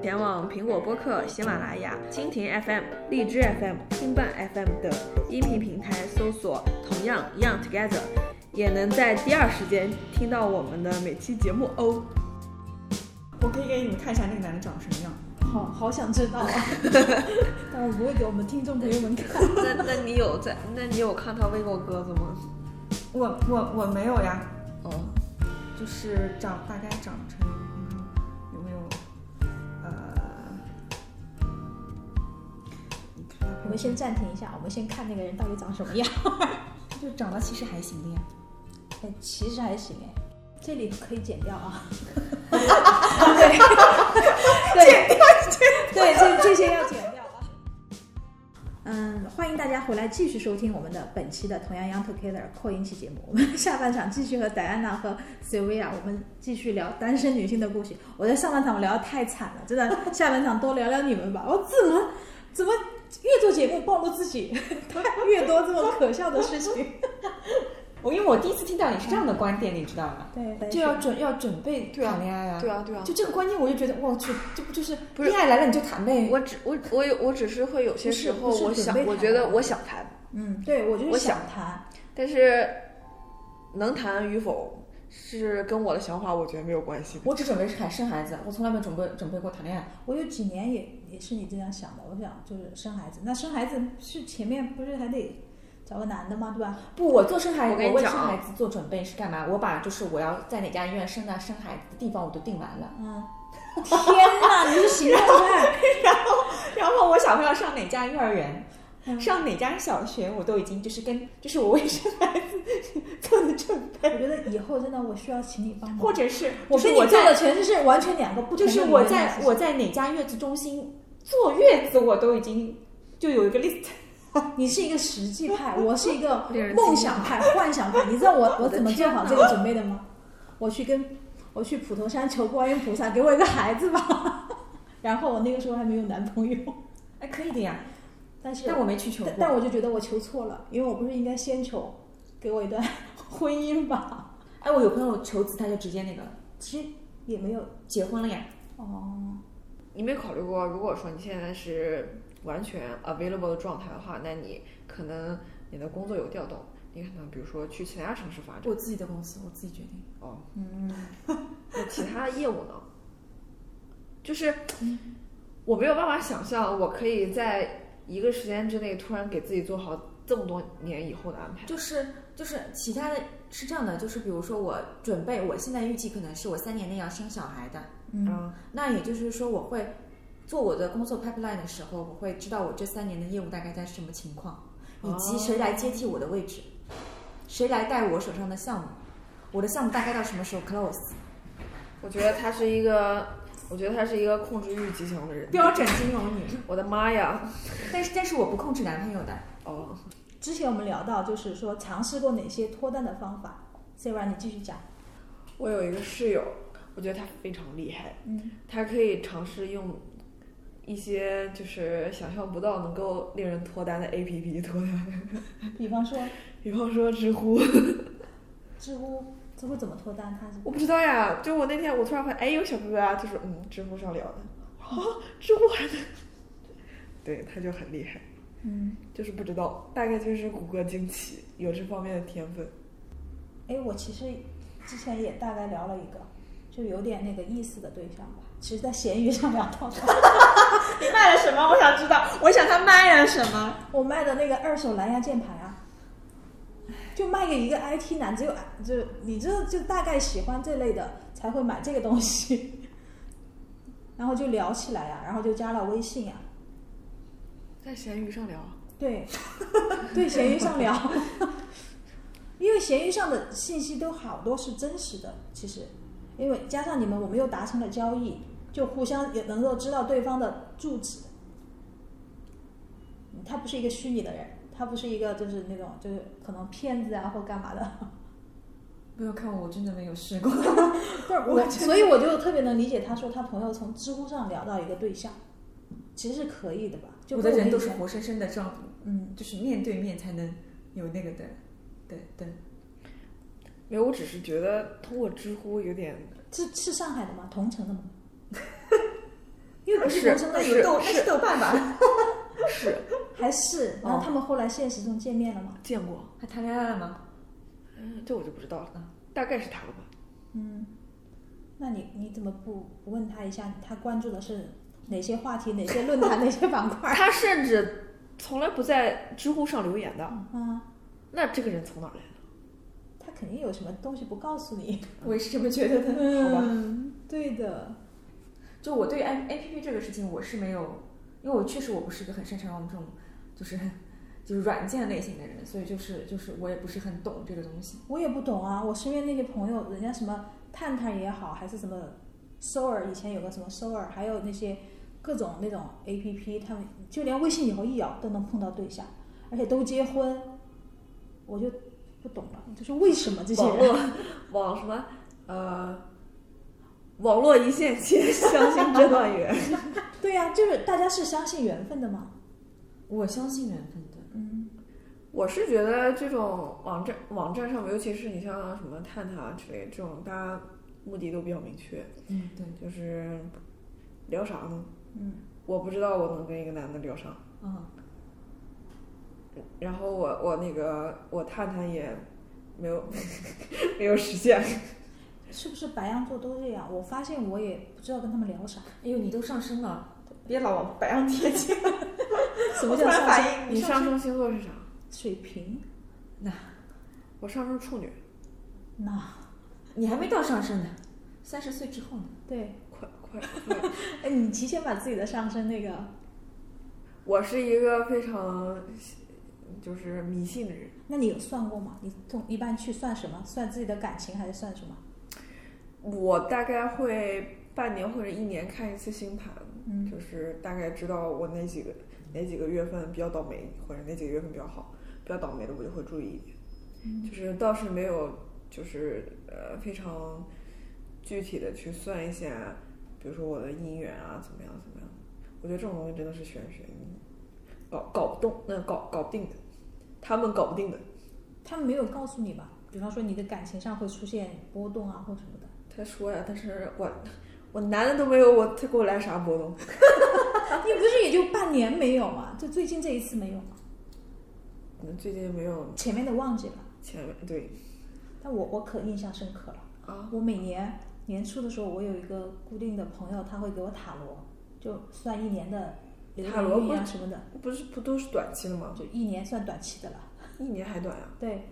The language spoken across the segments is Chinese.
前往苹果播客、喜马拉雅、蜻蜓 FM、荔枝 FM、听伴 FM 等音频平台搜索“同样 Young Together”，也能在第二时间听到我们的每期节目哦。我可以给你们看一下那个男的长什么样。好好想知道啊，但我不会给我们听众朋友们看。那那你有在？那你有看他喂过鸽子吗？我我我没有呀，哦，就是长大概长成们先暂停一下，我们先看那个人到底长什么样。就长得其实还行的呀。哎，其实还行哎，这里可以剪掉啊。对，剪掉，对，这这些要剪掉啊。嗯，欢迎大家回来继续收听我们的本期的同样 Young Together 扩音期节目。我们下半场继续和戴安娜和 Sylvia，我们继续聊单身女性的故事。我在上半场我聊的太惨了，真的，下半场多聊聊你们吧。我怎么怎么越做节目暴露自己 越多这么可笑的事情？我因为我第一次听到你是这样的观点，你知道吗？对，就要准要准备对啊谈恋爱啊。对啊对啊就这个观念，我就觉得我去，这不就是恋爱来了你就谈呗？我只我我有我只是会有些时候我想我觉得我想谈，嗯，对我就是我想谈。但是能谈与否是跟我的想法我觉得没有关系。我只准备是谈生孩子，我从来没准备准备过谈恋爱。我有几年也也是你这样想的，我想就是生孩子。那生孩子是前面不是还得找个男的吗？对吧？不，我做生孩子，我为生孩子做准备是干嘛？我把就是我要在哪家医院生的生孩子的地方我都定完了，嗯，天哪，你是行动派，然后我小朋友上哪家幼儿园。嗯上哪家小学，我都已经就是跟就是我为生孩子做的准备，我觉得以后真的我需要请你帮忙，或者是我跟你做的在全是是完全两个不同的就是我在我在哪家月子中心坐月子，我都已经就有一个 list。你是一个实际派，我是一个 梦想派、幻想派。你知道我我怎么做好这个准备的吗？我去跟我去普陀山求观音菩萨给我一个孩子吧。然后我那个时候还没有男朋友，哎，可以的呀，但是但我没去求但过。但我就觉得我求错了，因为我不是应该先求给我一段 婚姻吧？哎，我有朋友求子，他就直接那个其实也没有结婚了呀。哦，你没考虑过，如果说你现在是完全 available 的状态的话，那你可能你的工作有调动，你可能比如说去其他城市发展我自己的公司，我自己决定。哦，嗯，那其他业务呢？就是我没有办法想象，我可以在一个时间之内突然给自己做好这么多年以后的安排。就是就是其他的是这样的，就是比如说我准备，我现在预计可能是我三年内要生小孩的，嗯，那也就是说我会做我的工作 pipeline 的时候，我会知道我这三年的业务大概在什么情况，以及谁来接替我的位置，谁来带我手上的项目，我的项目大概到什么时候 close。我觉得它是一个，我觉得他是一个控制欲极强的人。标准金融女，我的妈呀！但是但是我不控制男朋友的，哦，之前我们聊到就是说尝试过哪些脱单的方法，Sarah 你继续讲。我有一个室友，我觉得他非常厉害，嗯，他可以尝试用一些就是想象不到能够令人脱单的 APP 脱单，比方说比方说知乎。知乎，知乎怎么脱单？他是我不知道呀，就我那天我突然发现，哎，有小哥哥啊，就是嗯，知乎上聊的，啊，知乎还能，对，他就很厉害，嗯，就是不知道，大概就是谷歌惊奇，有这方面的天分。哎，我其实之前也大概聊了一个，就有点那个意思的对象吧。其实，在闲鱼上聊到的，你卖了什么？我想知道，我想他卖了什么？我卖的那个二手蓝牙键盘啊，就卖给一个 IT 男，只有就你这就大概喜欢这类的才会买这个东西，然后就聊起来呀、然后就加了微信呀、在闲鱼上聊，对，对，闲鱼上聊，因为闲鱼上的信息都好多是真实的，其实，因为加上你们我们又达成了交易，就互相也能够知道对方的住址。他不是一个虚拟的人，他不是一个就是那种就是可能骗子啊或干嘛的，不要看我，我真的没有试过。不是我，所以我就特别能理解他说他朋友从知乎上聊到一个对象，其实是可以的吧？就我的人都是活生生的这样，嗯，就是面对面才能有那个的，对对。没有，我只是觉得通过知乎有点，是是上海的吗？同城的吗？因为不是同城的有豆，那是豆瓣吧？是还是？然后他们后来现实中见面了吗？见过，还谈恋爱了吗？嗯，这我就不知道了，大概是谈了吧。嗯，那你你怎么不不问他一下，他关注的是哪些话题、哪些论坛、哪些板块？他甚至从来不在知乎上留言的，嗯，那这个人从哪来的？他肯定有什么东西不告诉你。我也是这么觉得的。好吧，嗯，对的。就我对 A A P P 这个事情，我是没有，因为我确实我不是一个很擅长用这种，就是就是软件类型的人，所以就是就是我也不是很懂这个东西。我也不懂啊，我身边那些朋友，人家什么探探也好，还是什么 o r 以前有个什么 o r 还有那些各种那种 A P P，他们就连微信以后一摇都能碰到对象，而且都结婚，我就不懂了，就是为什么这些人？网什么呃，网络一线牵，相信这段缘。对呀、就是大家是相信缘分的吗。我相信缘分的，嗯，我是觉得这种网站网站上面，尤其是你像什么探探啊之类这种，大家目的都比较明确，嗯，对，就是聊啥呢？嗯，我不知道我能跟一个男的聊啥，嗯，然后我我那个我探探也没有 没有实现。是不是白羊座都这样？我发现我也不知道跟他们聊啥。哎呦，你都上升了，别老往白羊贴金。什么叫 上升？反应，你上升星座是啥？水瓶？那我上升处女，那你还没到上升呢，三十岁之后呢？对，快快快！哎，你提前把自己的上升那个，我是一个非常就是迷信的人。那你有算过吗？你通一般去算什么？算自己的感情还是算什么？我大概会半年或者一年看一次星盘，嗯就是大概知道我哪几个哪几个月份比较倒霉，或者哪几个月份比较好。比较倒霉的我就会注意一点，嗯就是倒是没有就是呃非常具体的去算一下，比如说我的姻缘啊怎么样怎么样。我觉得这种东西真的是玄学，你搞搞不动，那搞搞不定的，他们搞不定的。他们没有告诉你吧？比方说你的感情上会出现波动啊，或什么的。他说呀，但是我我男的都没有，我他给我来啥波动？你不是也就半年没有吗？就最近这一次没有吗？嗯最近没有前面的忘记了，前面对但我我可印象深刻了。啊，我每年年初的时候，我有一个固定的朋友，他会给我塔罗，就算一年的流塔罗啊什么的，不是不都是短期的吗？就一年算短期的了。一年还短呀、对，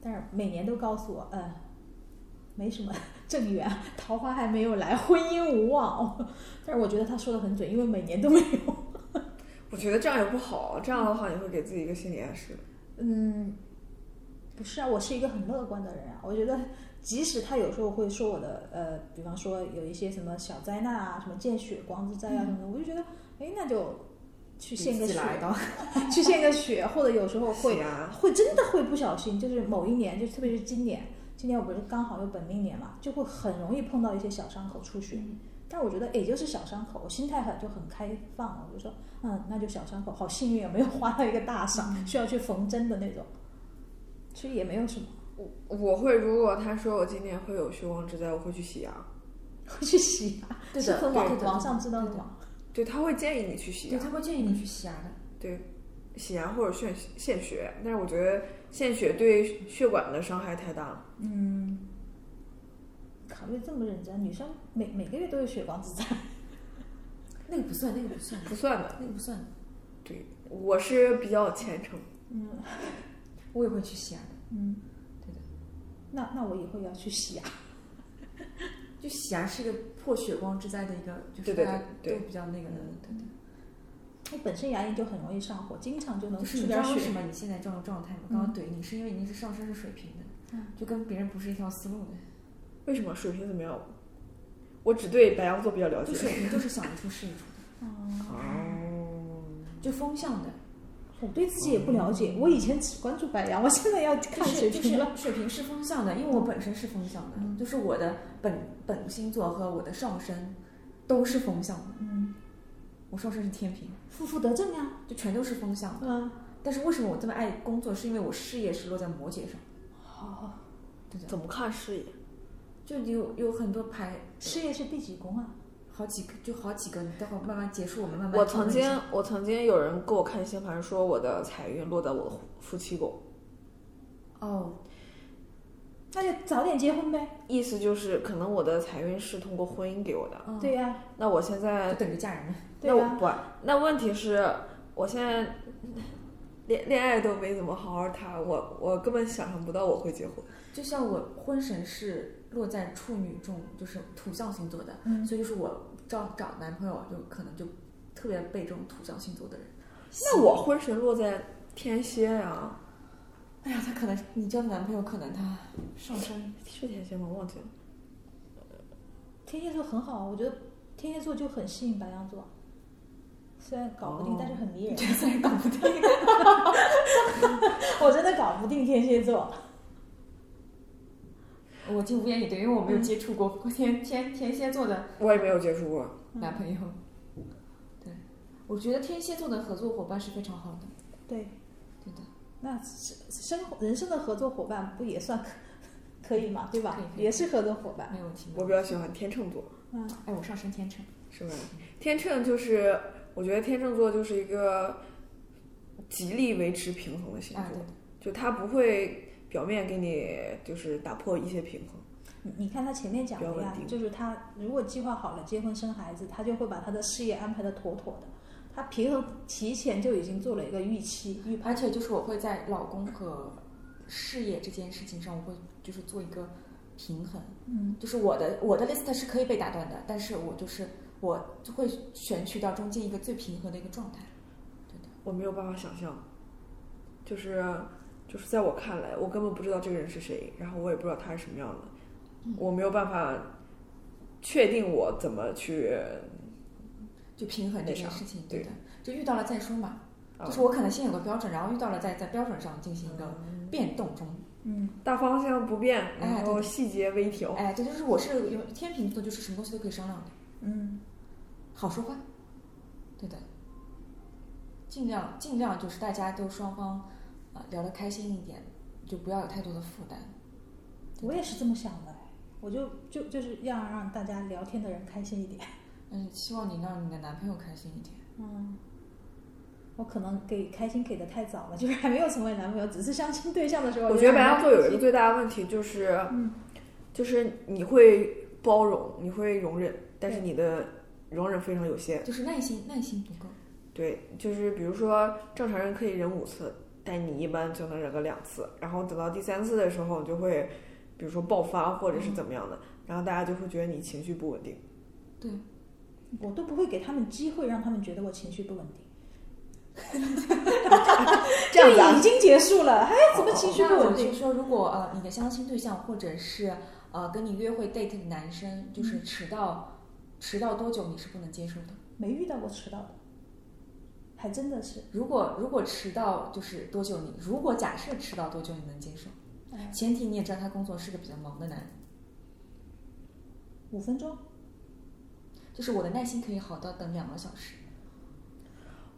但是每年都告诉我，嗯，没什么 正缘，桃花还没有来，婚姻无望。但是我觉得他说的很准，因为每年都没有。我觉得这样也不好，这样的话你会给自己一个心理暗示。嗯，不是啊，我是一个很乐观的人啊。我觉得，即使他有时候会说我的，呃，比方说有一些什么小灾难啊，什么见血光之灾啊什么的，我就觉得，哎，那就去献个血 去献个血，或者有时候会啊，会真的会不小心，就是某一年，就特别是今年，今年我不是刚好有本命年嘛，就会很容易碰到一些小伤口出血。但我觉得也就是小伤口，我心态很就很开放，我就说，嗯，那就小伤口，好幸运啊，没有花到一个大伤，需要去缝针的那种，其实也没有什么，我我会如果他说我今年会有血光之灾，我会去洗牙。会去洗牙，对的是很网网上知道的吗？对，他会建议你去洗对，牙，他会建议你去洗牙的。对，洗牙或者献献血，但是我觉得献血对血管的伤害太大了。嗯，考虑这么认真，女生每每个月都有血光之灾，那个不算，那个不算，不算的，那个不算。对，我是比较虔诚。嗯我也会去洗牙的，嗯，对的。那那我以后要去洗牙。就洗牙是一个破血光之灾的一个，就是对对大家对对都比较那个的，对的。我本身牙龈就很容易上火，经常就能出点血你知道为什。么你现在这种状态吗？刚刚怼你是因为你是上升是水平的，嗯就跟别人不是一条思路的。为什么水平怎么样？我只对白羊座比较了解。就水平就是想一出是一出的，哦，就风向的。我对自己也不了解，我以前只关注白羊，我现在要看就是就水瓶了。是水平是风向的，因为我本身是风向的，就是我的本本星座和我的上升都是风向的。嗯，我上升是天平，负负得正呀。就全都是风向的。嗯，但是为什么我这么爱工作？是因为我事业是落在摩羯上，好，对对，怎么看事业？就有有很多牌事业是第几宫啊？好几个，就好几个，你待会儿慢慢结束，我们慢慢我曾经我曾经有人给我看星盘，说我的财运落在我的夫妻宫，哦，那就早点结婚呗。意思就是可能我的财运是通过婚姻给我的。嗯对呀、那我现在就等着嫁人了。那我不，那问题是，我现在恋恋爱都没怎么好好谈，我我根本想象不到我会结婚。就像我婚神是落在处女中，就是土象星座的，嗯所以就是我找找男朋友就可能就特别被这种土象星座的人。那我婚神落在天蝎呀、哎呀，他可能你交的男朋友可能他上升是天蝎吗？忘记了。天蝎座很好，我觉得天蝎座就很吸引白羊座，虽然搞不定，哦但是很迷人。这虽然搞不定，我真的搞不定天蝎座。我竟无言以对，因为我没有接触过天天天蝎座的我也没有接触过。男朋友。对，我觉得天蝎座的合作伙伴是非常好的。对，对的，那生生活人生的合作伙伴不也算可可以嘛，对吧可以可？以也是合作伙伴。没有问题。我比较喜欢天秤座，嗯，哎，我上升天秤，是吧？天秤就是，我觉得天秤座就是一个极力维持平衡的星座，啊，就他不会表面给你就是打破一些平衡。你你看他前面讲的呀就是他如果计划好了结婚生孩子，他就会把他的事业安排的妥妥的，他平衡提前就已经做了一个预期预判。而且就是我会在老公和事业这件事情上，我会就是做一个平衡。嗯，就是我的我的 list 是可以被打断的，但是我就是我就会选取到中间一个最平和的一个状态。对的，我没有办法想象，就是就是在我看来，我根本不知道这个人是谁，然后我也不知道他是什么样的，我没有办法确定我怎么去就平衡这件事情，对的，就遇到了再说嘛。啊就是我可能先有个标准，然后遇到了在在标准上进行一个变动中。嗯，大方向不变，哎然后细节微调。哎，对，就是我是有天秤座，就是什么东西都可以商量的，嗯，好说话。对的，尽量尽量就是大家都双方啊、聊得开心一点，就不要有太多的负担。我也是这么想的，我就就就是要让大家聊天的人开心一点。嗯，希望你让你的男朋友开心一点。嗯，我可能给开心给的太早了，就是还没有成为男朋友，只是相亲对象的时候。我觉得白羊座有一个个，最大的问题就是，嗯就是你会包容，你会容忍，但是你的容忍非常有限。就是耐心，耐心不够。对，就是比如说正常人可以忍五次，但你一般就能忍个两次，然后等到第三次的时候，你就会，比如说爆发或者是怎么样的，然后大家就会觉得你情绪不稳定。对，我都不会给他们机会，让他们觉得我情绪不稳定。这样子啊就已经结束了，还怎么情绪不稳定？说，如果呃你的相亲对象或者是呃跟你约会 date 的男生，就是迟到，迟到多久你是不能接受的？没遇到过迟到的，还真的是。如果如果迟到就是多久你？如果假设迟到多久你能接受？哎前提你也知道他工作是个比较忙的男人，五分钟，就是我的耐心可以好到等两个小时。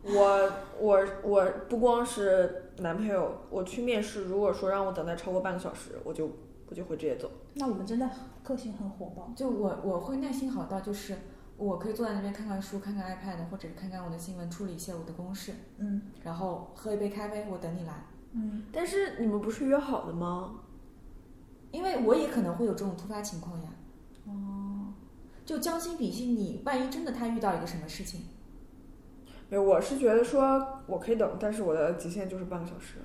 我我我不光是男朋友，我去面试，如果说让我等待超过半个小时，我就我就会直接走。那我们真的个性很火爆。就我我会耐心好到就是我可以坐在那边看看书、看看 iPad，或者是看看我的新闻，处理一些我的公事，嗯然后喝一杯咖啡，我等你来。嗯，但是你们不是约好的吗？因为我也可能会有这种突发情况呀。哦，就将心比心，你万一真的他遇到一个什么事情，没有，我是觉得说我可以等，但是我的极限就是半个小时。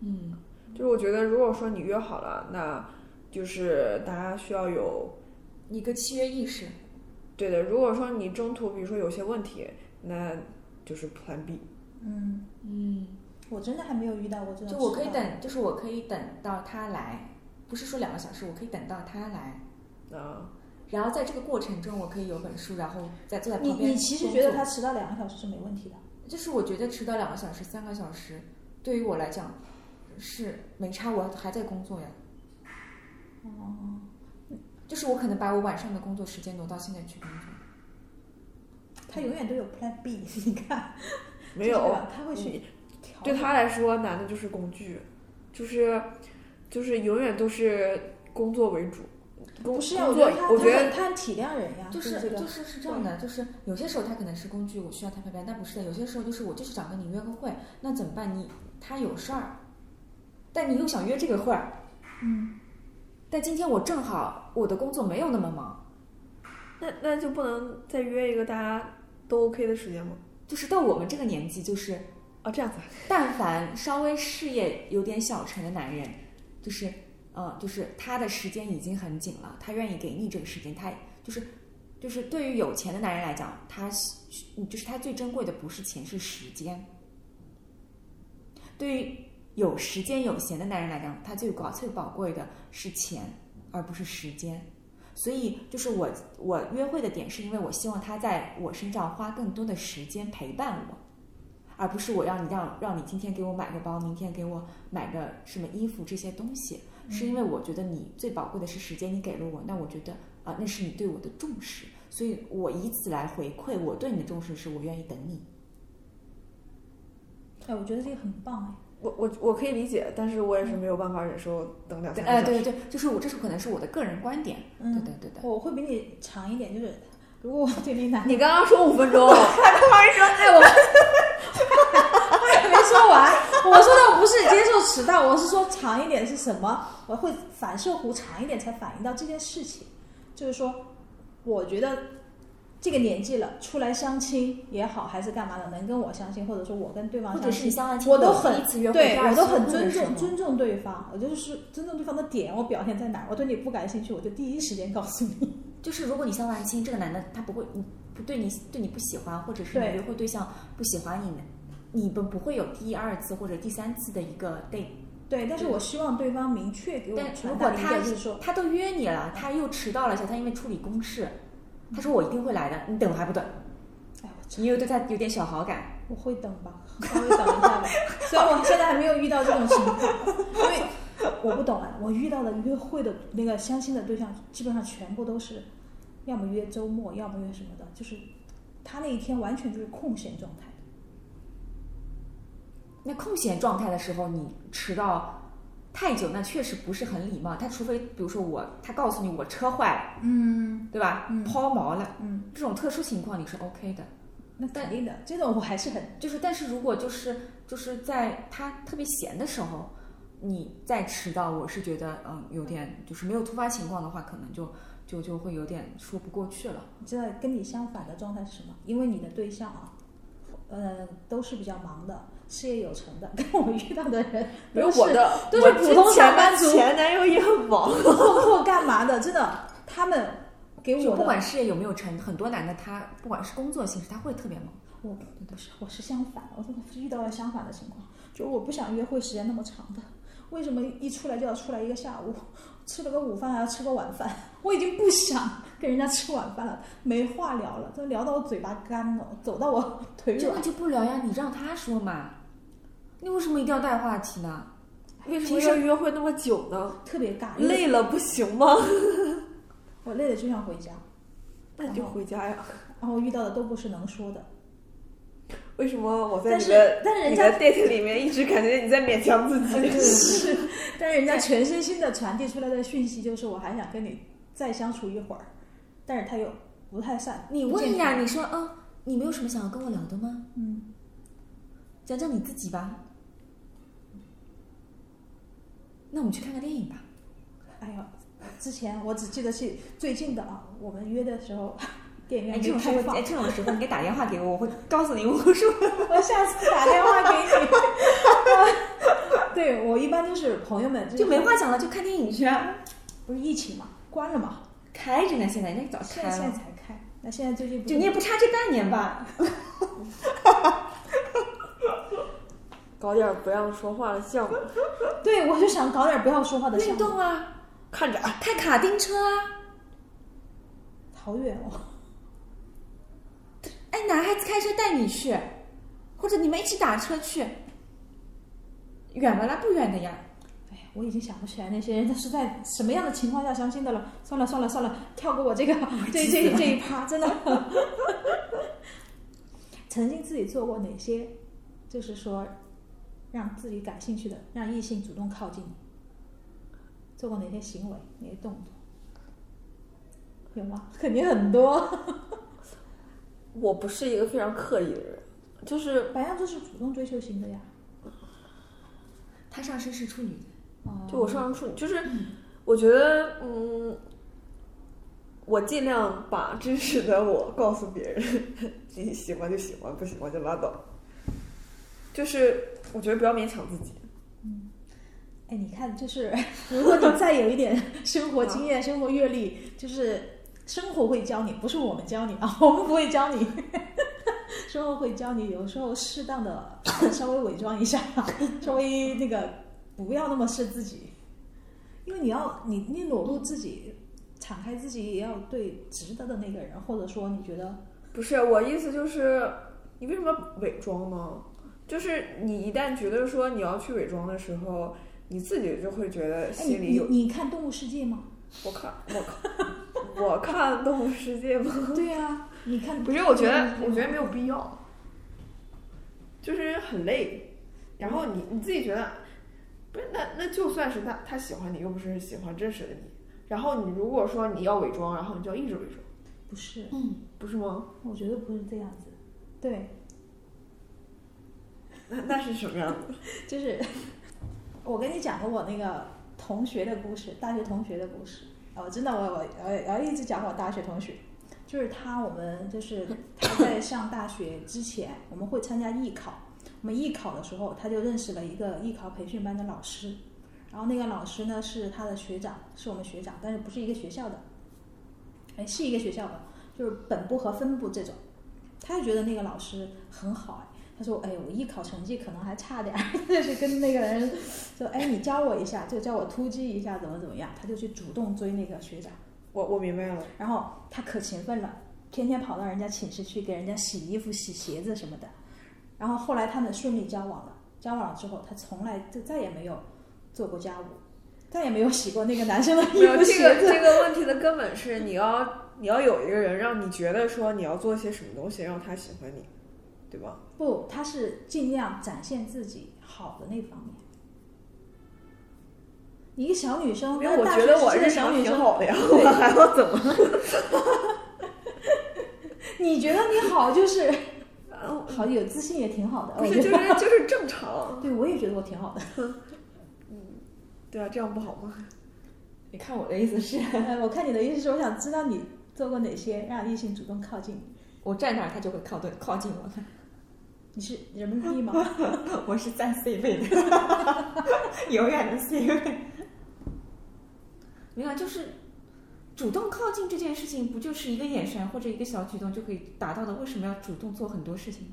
嗯，就是我觉得，如果说你约好了，那就是大家需要有一个契约意识，对的。如果说你中途比如说有些问题，那就是 Plan B。嗯，嗯，我真的还没有遇到过这种。就我可以。等，就是我可以等到他来，不是说两个小时，我可以等到他来，啊，然后在这个过程中，我可以有本书，然后再坐在你旁边。你其实觉得他，迟到两个小时是没问题的？就是我觉得迟到两个小时、三个小时，对于我来讲是没差，我还在工作呀。哦，就是我可能把我晚上的工作时间挪到现在去工作。他永远都有 Plan B，你看。没有他会去调。对他来说，男的就是工具，就是就是永远都是工作为主。工不是啊，工作我觉得他我觉得他很他很体谅人呀，就是这个就是是这样的，就是有些时候他可能是工具，我需要他陪伴，但不是的。有些时候就是我就是想跟你约个会，那怎么办？你他有事儿，但你又想约这个会儿，嗯，但今天我正好我的工作没有那么忙，那那就不能再约一个大家都 OK 的时间吗？就是到我们这个年纪，就是哦，这样子啊，但凡稍微事业有点小成的男人，就是，呃，就是他的时间已经很紧了，他愿意给你这个时间，他就是，就是对于有钱的男人来讲，他就是他最珍贵的不是钱，是时间。对于有时间有闲的男人来讲，他最宝最宝贵的是钱，而不是时间。所以，就是我我约会的点，是因为我希望他在我身上花更多的时间陪伴我。而不是我让你让让你今天给我买个包，明天给我买个什么衣服这些东西，是因为我觉得你最宝贵的是时间，你给了我，那我觉得啊、那是你对我的重视，所以我以此来回馈我对你的重视，是我愿意等你。哎，我觉得这个很棒哎。我我我可以理解，但是我也是没有办法忍受等两对，三个哎，小时。对对对，就是我这是可能是我的个人观点，嗯对对对的。我会比你长一点，就是如果我对你男，你刚刚说五分钟，哎我还 没说完，我说的不是接受迟到，我是说长一点是什么？我会反射弧长一点才反映到这件事情，就是说，我觉得这个年纪了，出来相亲也好，还是干嘛的，能跟我相亲，或者说我跟对方相亲，相完亲我都很对我都很尊重尊重对方，我就是尊重对方的点，我表现在哪儿，我对你不感兴趣，我就第一时间告诉你。就是如果你相完亲，这个男的他不会，你不对你对你不喜欢，或者是你约会对象不喜欢你，你们不会有第二次或者第三次的一个 date。对，但是我希望对方明确给我传达一如果他个就是说，他都约你了，他又迟到了一下，他因为处理公事，他说我一定会来的，你等还不等？哎，我你又对他有点小好感，我会等吧，稍微等一下吧。虽然我现在还没有遇到这种情况，因为我不懂啊，我遇到的约会的那个相亲的对象，基本上全部都是要么约周末，要么约什么的，就是他那一天完全就是空闲状态。那空闲状态的时候，你迟到太久，那确实不是很礼貌。他除非比如说我，他告诉你我车坏了，嗯对吧？嗯抛锚了，嗯，这种特殊情况你是 OK 的。那肯定的，这种我还是很就是，但是如果就是就是在他特别闲的时候，你再迟到，我是觉得嗯有点就是没有突发情况的话，可能就就就会有点说不过去了。你知道跟你相反的状态是什么？因为你的对象啊，呃，都是比较忙的，事业有成的，跟我遇到的人比如都是我的都是普通上班族前男友也很忙。或或干嘛的，真的，他们给我，不管事业有没有成，很多男的他不管是工作性质，他会特别忙。我不是，我是相反，我是遇到了相反的情况，就我不想约会时间那么长的，为什么一出来就要出来一个下午，吃了个午饭还要吃个晚饭？我已经不想跟人家吃晚饭了，没话聊了，都聊到我嘴巴干了，走到我腿软这个。就不聊呀，你让他说嘛。你为什么一定要带话题呢？为什么要约会那么久呢？特别尬，累了不行吗？我累了就想回家，那你就回家呀。然后遇到的都不是能说的，为什么我在你的但是人家你的 date 里面一直感觉你在勉强自己？是，但是人家全身心的传递出来的讯息就是我还想跟你再相处一会儿，但是他又不太善，你问呀，你说嗯，你没有什么想要跟我聊的吗？嗯，讲讲你自己吧。那我们去看个电影吧。哎呦，之前我只记得是最近的啊，我们约的时候，电影哎，院这种时候，没开放哎，，这种时候你给打电话给我，我会告诉你我说。我下次打电话给你。对我一般都是朋友们就没话讲了，就看电影去啊。不是疫情嘛，关了嘛，开着呢，现在那早开了现在。才开。那现在最近不就你也不差这半年吧？搞点不让说话的项目，对，我就想搞点不要说话的项目运，动啊，看着开卡丁车啊。好远哦。哎，男孩子开车带你去，或者你们一起打车去。远了啦，不远的呀。哎呀，我已经想不起来那些人是在什么样的情况下相亲的了。算了算了算了，跳过我这个这这这一趴，真的。曾经自己做过哪些，就是说让自己感兴趣的，让异性主动靠近你，做过哪些行为、哪些动作？有吗？肯定很多。我不是一个非常刻意的人，就是白羊座是主动追求型的呀。他上升是处女，哦就我上升处女，就是我觉得，嗯，我尽量把真实的我告诉别人，你喜欢就喜欢，不喜欢就拉倒。就是我觉得不要勉强自己。嗯哎，你看，就是 如果你再有一点生活经验、生活阅历，就是生活会教你，不是我们教你啊，我们不会教你，生活会教你，有时候适当的稍微伪装一下，稍微那个不要那么是自己，因为你要你你裸露自己，敞开自己，也要对值得的那个人，或者说你觉得不是我意思就是，你为什么伪装呢？就是你一旦觉得说你要去伪装的时候，你自己就会觉得心里有。你你看《动物世界》吗？我看我看 我看《动物世界》吗？对呀、你看 不是，我觉得我觉得没有必要，就是很累。然后你你自己觉得，不是那那就算是他他喜欢你，又不是喜欢真实的你。然后你如果说你要伪装，然后你就要一直伪装，不是，嗯，不是吗？我觉得不是这样子，对。那那是什么样子？就是我跟你讲过我那个同学的故事，大学同学的故事。哦，真的，我我我我一直讲我大学同学，就是他，我们就是他在上大学之前，我们会参加艺考。我们艺考的时候，他就认识了一个艺考培训班的老师，然后那个老师呢是他的学长，是我们学长，但是不是一个学校的，哎，是一个学校的，就是本部和分部这种。他就觉得那个老师很好，哎，他说：“哎，我艺考成绩可能还差点儿，就是跟那个人说，哎，你教我一下，就教我突击一下，怎么怎么样。”他就去主动追那个学长，我我明白了，然后他可勤奋了，天天跑到人家寝室去给人家洗衣服、洗鞋子什么的。然后后来他们顺利交往了，交往了之后，他从来就再也没有做过家务，再也没有洗过那个男生的衣服、这个。这个问题的根本是你要你要有一个人让你觉得说你要做些什么东西让他喜欢你，对吧？不，他是尽量展现自己好的那方面。你一个小女生，因为我觉得我学时期的日常小女生，挺好的呀，我还要怎么？你觉得你好就是啊 好有自信也挺好的，不是，就我觉得。是就是正常。对，我也觉得我挺好的。嗯对啊，这样不好吗？你看我的意思是，呃我看你的意思是，我想知道你做过哪些让异性主动靠近你。我站那儿他就会靠对靠近我的，你是人民币吗？我是占 C 位的，永远的 C 位。没有，就是主动靠近这件事情，不就是一个眼神或者一个小举动就可以达到的？为什么要主动做很多事情？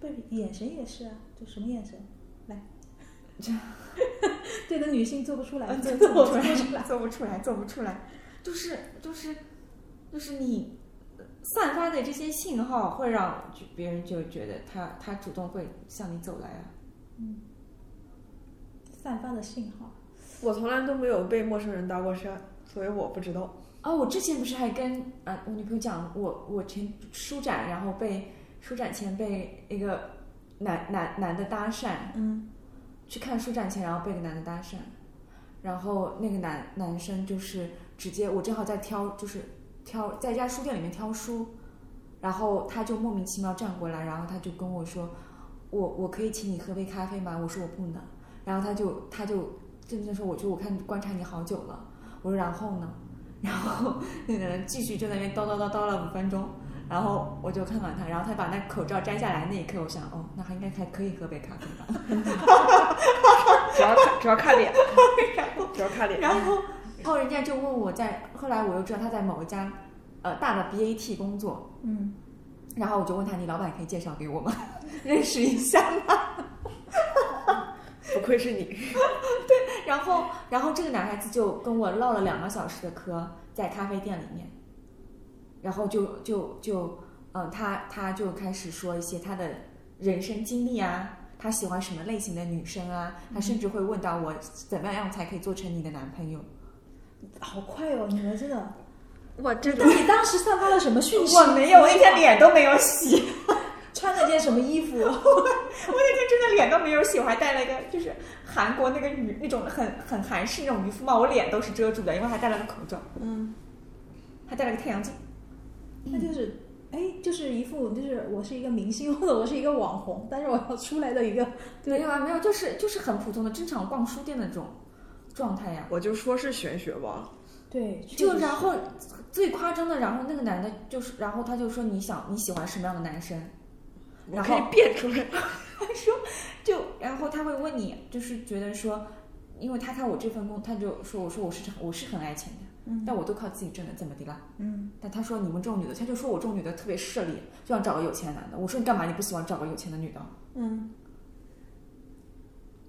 不是，眼神也是啊，就什么眼神？来，这 对的女性做不出来，做不出来，做不出来，做不出来，就是就是就是你散发的这些信号，会让别人就觉得他他主动会向你走来啊。嗯散发的信号。我从来都没有被陌生人搭过讪，所以我不知道。哦，我之前不是还跟啊我女朋友讲，我我前书展，然后被书展前被一个男男男的搭讪，嗯，去看书展前，然后被一个男的搭讪，然后那个男男生就是直接我正好在挑，就是挑在一家书店里面挑书，然后他就莫名其妙站过来，然后他就跟我说，我我可以请你喝杯咖啡吗？我说我不能，然后他就他就真的说，我就我看观察你好久了，我说然后呢？然后那个人继续就在那边叨叨叨叨了五分钟，然后我就看看他，然后他把那口罩摘下来那一刻，我想哦，那还应该还可以喝杯咖啡吧。主要看主要看脸，主要看脸。然后，然后人家就问我在，后来我又知道他在某一家呃大的 BAT 工作，嗯，然后我就问他，你老板可以介绍给我吗？认识一下吗？不愧是你，对然后，然后这个男孩子就跟我唠了两个小时的嗑，在咖啡店里面，然后就就就，嗯、他他就开始说一些他的人生经历啊，他喜欢什么类型的女生啊，他甚至会问到我怎么样才可以做成你的男朋友。好快哦，你们真的。我真的你当时散发了什么讯息？我没有，我那天脸都没有洗。穿了件什么衣服？我那天真的脸都没有洗，我还戴了一个就是韩国那个渔那种很很韩式那种渔夫帽，我脸都是遮住的，因为还戴了个口罩。嗯，还戴了个太阳镜。那就是，哎，就是一副就是我是一个明星或者我是一个网红，但是我要出来的一个，没有啊，没有，就是就是很普通的正常逛书店的这种状态呀。我就说是玄学吧，对，就然后最夸张的，然后那个男的就是，然后他就说你想你喜欢什么样的男生？我可以然后变出来。他说就然后他会问你，就是觉得说，因为他看我这份工，他就说我说我是我是很爱钱的，嗯但我都靠自己挣的，怎么的啦？嗯但他说你们这种女的，他就说我这种女的特别势利，就想找个有钱男的。我说你干嘛？你不喜欢找个有钱的女的？嗯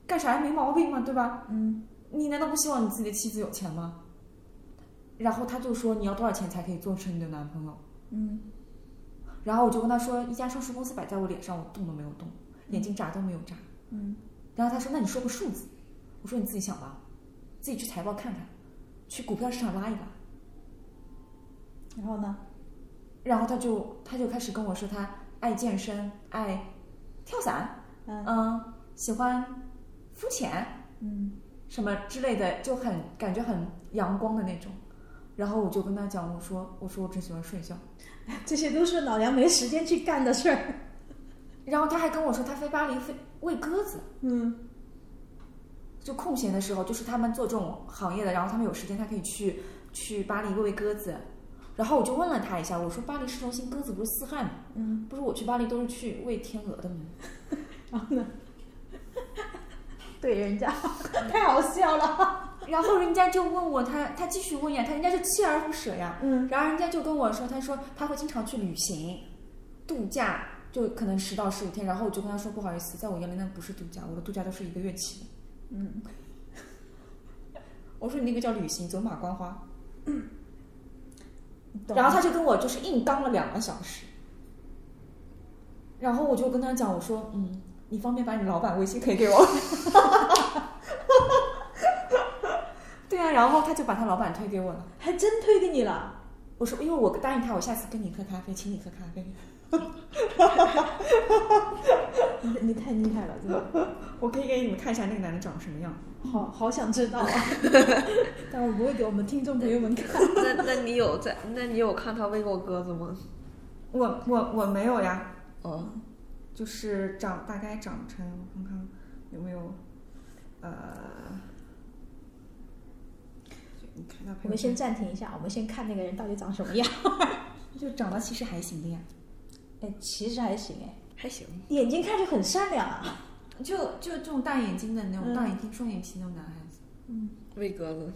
干啥没毛病嘛，对吧？嗯你难道不希望你自己的妻子有钱吗？然后他就说你要多少钱才可以做成你的男朋友？嗯然后我就跟他说，一家上市公司摆在我脸上，我动都没有动，眼睛眨都没有眨。嗯然后他说：“那你说个数字。”我说：“你自己想吧，自己去财报看看，去股票市场拉一拉。然后呢？”然后他就他就开始跟我说，他爱健身，爱跳伞，嗯嗯，喜欢肤浅嗯什么之类的，就很感觉很阳光的那种。然后我就跟他讲，我说：“我说我只喜欢睡觉。这些都是老娘没时间去干的事儿。”然后他还跟我说，他飞巴黎飞喂鸽子。嗯就空闲的时候，就是他们做这种行业的，然后他们有时间，他可以去去巴黎喂喂鸽子。然后我就问了他一下，我说巴黎市中心鸽子不是四汉吗？嗯，不是我去巴黎都是去喂天鹅的吗？然后呢？对人家 太好笑了。然后人家就问我，他他继续问呀，他人家就锲而不舍呀。嗯然后人家就跟我说，他说他会经常去旅行、度假，就可能十到十五天。然后我就跟他说，不好意思，在我眼里那不是度假，我的度假都是一个月起的。嗯，我说你那个叫旅行，走马观花。懂然后他就跟我就是硬刚了两个小时，然后我就跟他讲，我说，嗯，你方便把你老板微信可以给我？对啊，然后他就把他老板推给我了。还真推给你了。我说，因为我答应他，我下次跟你喝咖啡，请你喝咖啡。你 你太厉害了，真的，我可以给你们看一下那个男的长什么样。好好想知道啊！但我不会给我们听众朋友们看。那那你有在？那你有看他喂过鸽子吗？我我我没有呀，哦，就是长大概长成，我看看有没有，呃，你看我们先暂停一下，我们先看那个人到底长什么样。就长得其实还行的呀，哎，其实还行哎，还行。眼睛看着很善良啊。就就这种大眼睛的那种、嗯大眼睛双眼皮那种男孩子，嗯喂鸽子，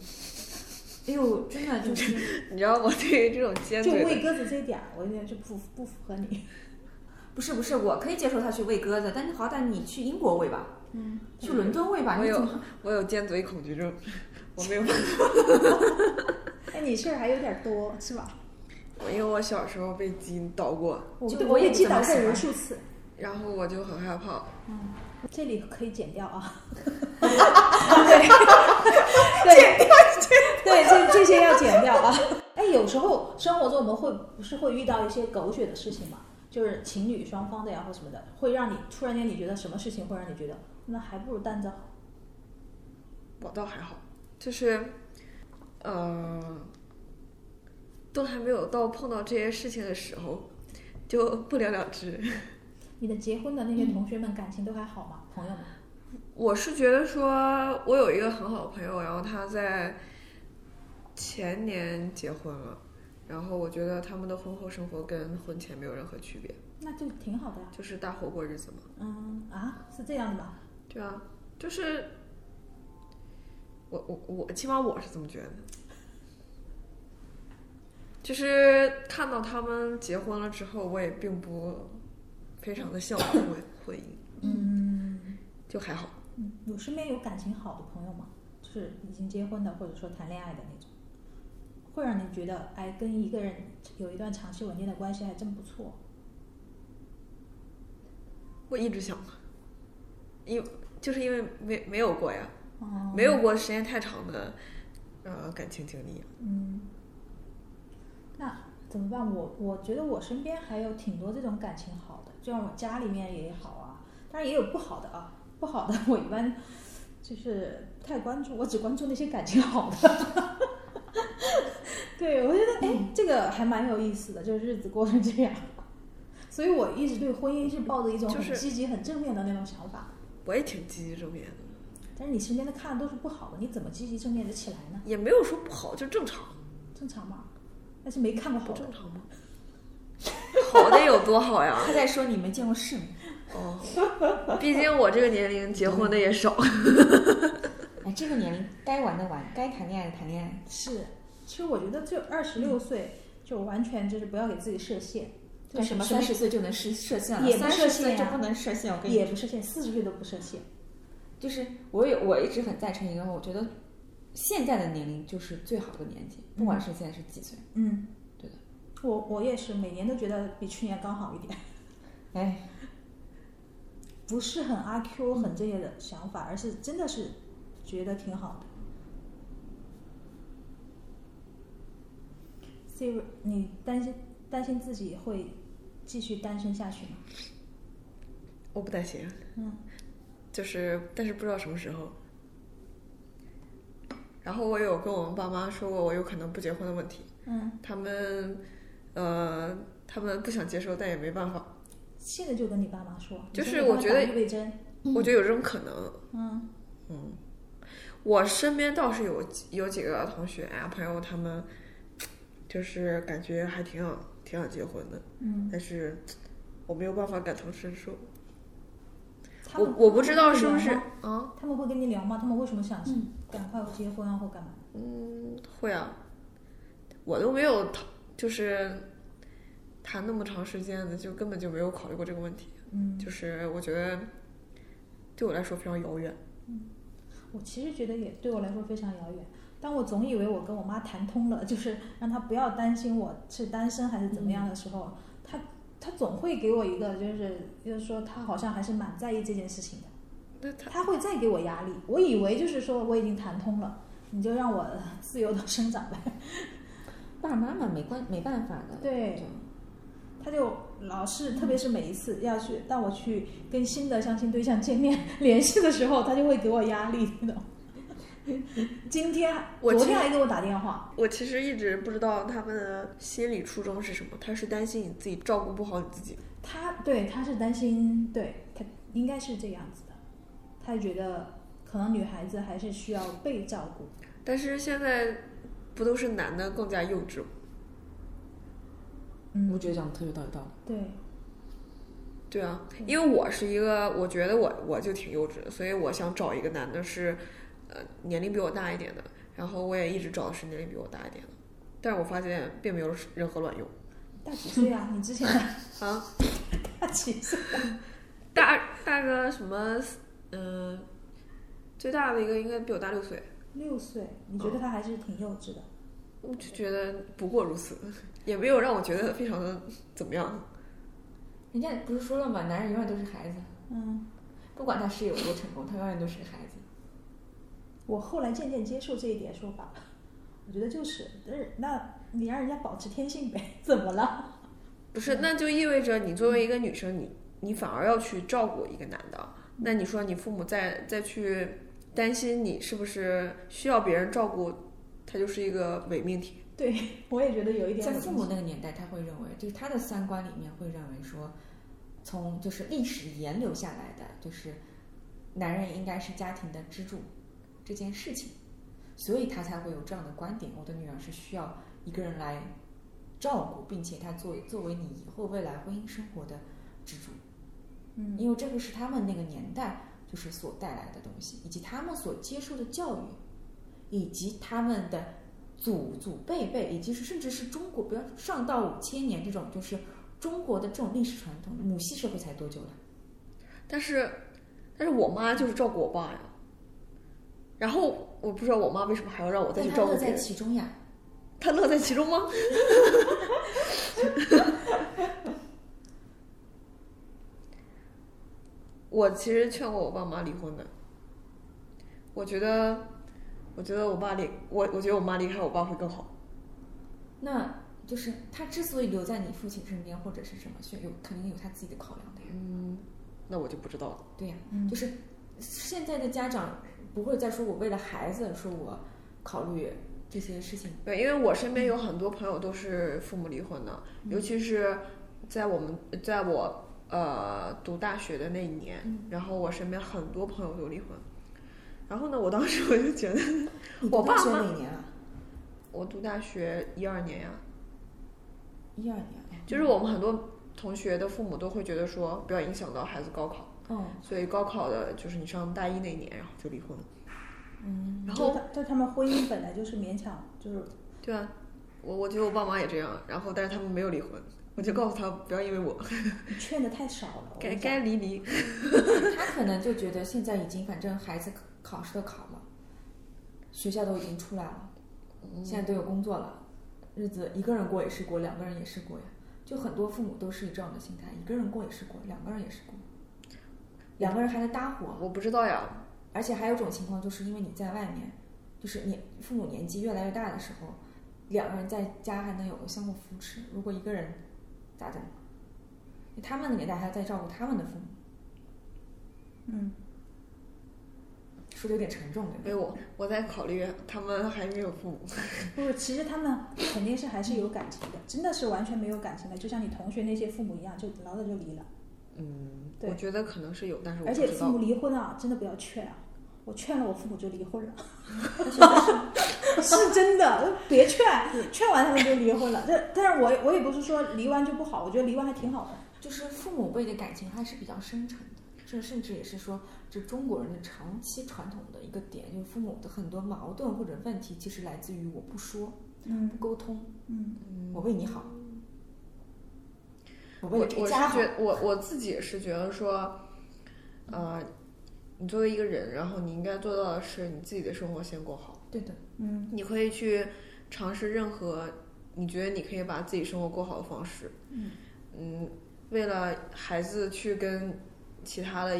哎呦，真的就是 你知道我对于这种尖就嘴就，喂鸽子这一点儿，我有点就不不符合你。不是不是，我可以接受他去喂鸽子，但是好歹你去英国喂吧，嗯，去伦敦喂吧，我有 我有尖嘴恐惧症，我没有。哎，你事儿还有点多是吧？我因为我小时候被鸡倒过，我就我也我也击倒过无数次。然后我就很害怕。嗯这里可以剪掉啊。剪掉对，这这些要剪掉啊。哎，有时候生活中我们会不是会遇到一些狗血的事情嘛？就是情侣双方的呀或什么的，会让你突然间你觉得什么事情会让你觉得那还不如单着好。我倒还好，就是，呃，都还没有到碰到这些事情的时候，就不了了之。你的结婚的那些同学们感情都还好吗？朋友们？我是觉得说，我有一个很好的朋友，然后他在前年结婚了，然后我觉得他们的婚后生活跟婚前没有任何区别，那就挺好的呀。就是大伙过日子嘛。嗯啊，是这样的吧？对啊，就是我我我起码我是这么觉得，就是看到他们结婚了之后，我也并不非常的向往婚 婚姻，嗯就还好。嗯，有身边有感情好的朋友吗？就是已经结婚的，或者说谈恋爱的那种，会让你觉得，哎，跟一个人有一段长期稳定的关系还真不错。我一直想，因为就是因为没没有过呀，哦，没有过时间太长的呃感情经历。嗯，那怎么办？我我觉得我身边还有挺多这种感情好的，就像我家里面也好啊，当然也有不好的啊。不好的 我一般就是不太关注，我只关注那些感情好的。对，我觉得哎，这个还蛮有意思的，就是日子过成这样。所以我一直对婚姻是抱着一种很积极、很正面的那种想法。我也挺积极正面的，但是你身边的看的都是不好的，你怎么积极正面的起来呢？也没有说不好，就正常，正常吗？但是没看过好的不正。常吗？好得有多好呀！他在说你没见过世面。哦，毕竟我这个年龄结婚的也少。哎，这个年龄该玩的玩，该谈恋爱的谈恋爱。是，其实我觉得就二十六岁，就完全就是不要给自己设限。什么三十岁就能设设限了？也不三设限呀十岁就不能设限？我跟你说，也不设限，四十岁都不设限。就是我有我一直很赞成一个，我觉得现在的年龄就是最好的年纪，不管是现在是几岁。嗯，对的。我我也是，每年都觉得比去年刚好一点，哎，不是很阿 Q 很这些的想法，而是真的是觉得挺好的。Siri，你担心担心自己会继续单身下去吗？我不担心，嗯，就是但是不知道什么时候。然后我有跟我们爸妈说过我有可能不结婚的问题，嗯，他们，呃，他们不想接受，但也没办法。现在就跟你爸妈说，就是我觉得我觉得有这种可能。嗯嗯，我身边倒是有有几个同学呀、朋友，他们就是感觉还挺想挺想结婚的，嗯，但是我没有办法感同身受。我我不知道是不是啊？他们会跟你聊吗？他们为什么想嗯赶快结婚啊，或干嘛？嗯，会啊，我都没有谈，就是谈那么长时间的，就根本就没有考虑过这个问题。嗯，就是我觉得对我来说非常遥远。我其实觉得也对我来说非常遥远。当我总以为我跟我妈谈通了，就是让她不要担心我是单身还是怎么样的时候，她她总会给我一个，就是就是说她好像还是蛮在意这件事情的。她会再给我压力。我以为就是说我已经谈通了，你就让我 自由的生长呗。爸爸妈妈没关没办法的。对就他就老是，特别是每一次要去当我去跟新的相亲对象见面 联系的时候，他就会给我压力那种。今天我昨天还给我打电话，我其实一直不知道他们的心理初衷是什么，他是担心你自己照顾不好你自己。他对他是担心，对他应该是这样子的，他觉得可能女孩子还是需要被照顾。但是现在不都是男的更加幼稚吗？嗯我觉得讲的特别道有道理。对，对啊，因为我是一个，我觉得我我就挺幼稚的，所以我想找一个男的是，呃，年龄比我大一点的，然后我也一直找的是年龄比我大一点的，但是我发现并没有任何卵用大几岁啊？你之前 啊，大几岁？大大个什么，嗯、最大的一个应该比我大六岁，六岁？你觉得他还是挺幼稚的？我就觉得不过如此，也没有让我觉得非常的怎么样。人家不是说了吗？男人永远都是孩子，嗯，不管他事业有多成功，他永远都是个孩子。我后来渐渐接受这一点说法，我觉得就是，但是那你让人家保持天性呗，怎么了？不是，那就意味着你作为一个女生，你你反而要去照顾一个男的。那你说你父母再再去担心你是不是需要别人照顾，他就是一个伪命题。对我也觉得有一点在父母那个年代，他会认为，就是他的三观里面会认为说，从就是历史沿流下来的，就是男人应该是家庭的支柱这件事情，所以他才会有这样的观点。我的女儿是需要一个人来照顾，并且她作为作为你以后未来婚姻生活的支柱。嗯因为这个是他们那个年代就是所带来的东西，以及他们所接受的教育，以及他们的祖祖辈辈，以及是甚至是中国，不要上到五千年这种，就是中国的这种历史传统，母系社会才多久了？但是，但是我妈就是照顾我爸呀。然后我不知道我妈为什么还要让我再去照顾别人，其中呀。她乐在其中吗？我其实劝过我爸妈离婚的。我觉得，我觉得我爸离我，我觉得我妈离开我爸会更好。那就是他之所以留在你父亲身边，或者是什么，是有肯定有他自己的考量的呀。嗯，那我就不知道了。对呀、嗯就是现在的家长不会再说我为了孩子说我考虑这些事情。对，因为我身边有很多朋友都是父母离婚的，尤其是在我们在我呃读大学的那一年，然后我身边很多朋友都离婚。然后呢，我当时我就觉得，你读大学我爸妈哪年啊？我读大学一二年呀，一二年啊。就是我们很多同学的父母都会觉得说，不要影响到孩子高考，哦，所以高考的就是你上大一那一年，然后就离婚了。嗯，然后但他们婚姻本来就是勉强，就是对啊，我我觉得我爸妈也这样，然后但是他们没有离婚，我就告诉他不要因为我，你劝的太少了。该该离离。他可能就觉得现在已经反正孩子考试都考了，学校都已经出来了，现在都有工作了，日子一个人过也是过，两个人也是过呀。就很多父母都是以这样的心态，一个人过也是过，两个人也是过，两个人还能搭伙。我不知道呀，而且还有一种情况，就是因为你在外面，就是你父母年纪越来越大的时候，两个人在家还能有个相互扶持。如果一个人咋整？他们的年代还要再照顾他们的父母，嗯，说的有点沉重，对吧？因为我我在考虑他们还没有父母，不，其实他们肯定是还是有感情的，真的是完全没有感情的，就像你同学那些父母一样，就老早就离了。嗯，对我觉得可能是有，但是我而且父母。离婚啊，真的不要劝啊！我劝了我父母就离婚了，是真的，别劝，劝完他们就离婚了。这，但是我我也不是说离完就不好，我觉得离完还挺好的。就是父母辈的感情还是比较深沉的，这甚至也是说这中国人的长期传统的一个点，就是父母的很多矛盾或者问题，其实来自于我不说、嗯不沟通，嗯我为你好，我为我了这家好。我是觉我我自己是觉得说，呃，你作为一个人，然后你应该做到的是你自己的生活先过好。对的，嗯你可以去尝试任何你觉得你可以把自己生活过好的方式。嗯嗯，为了孩子去跟其他的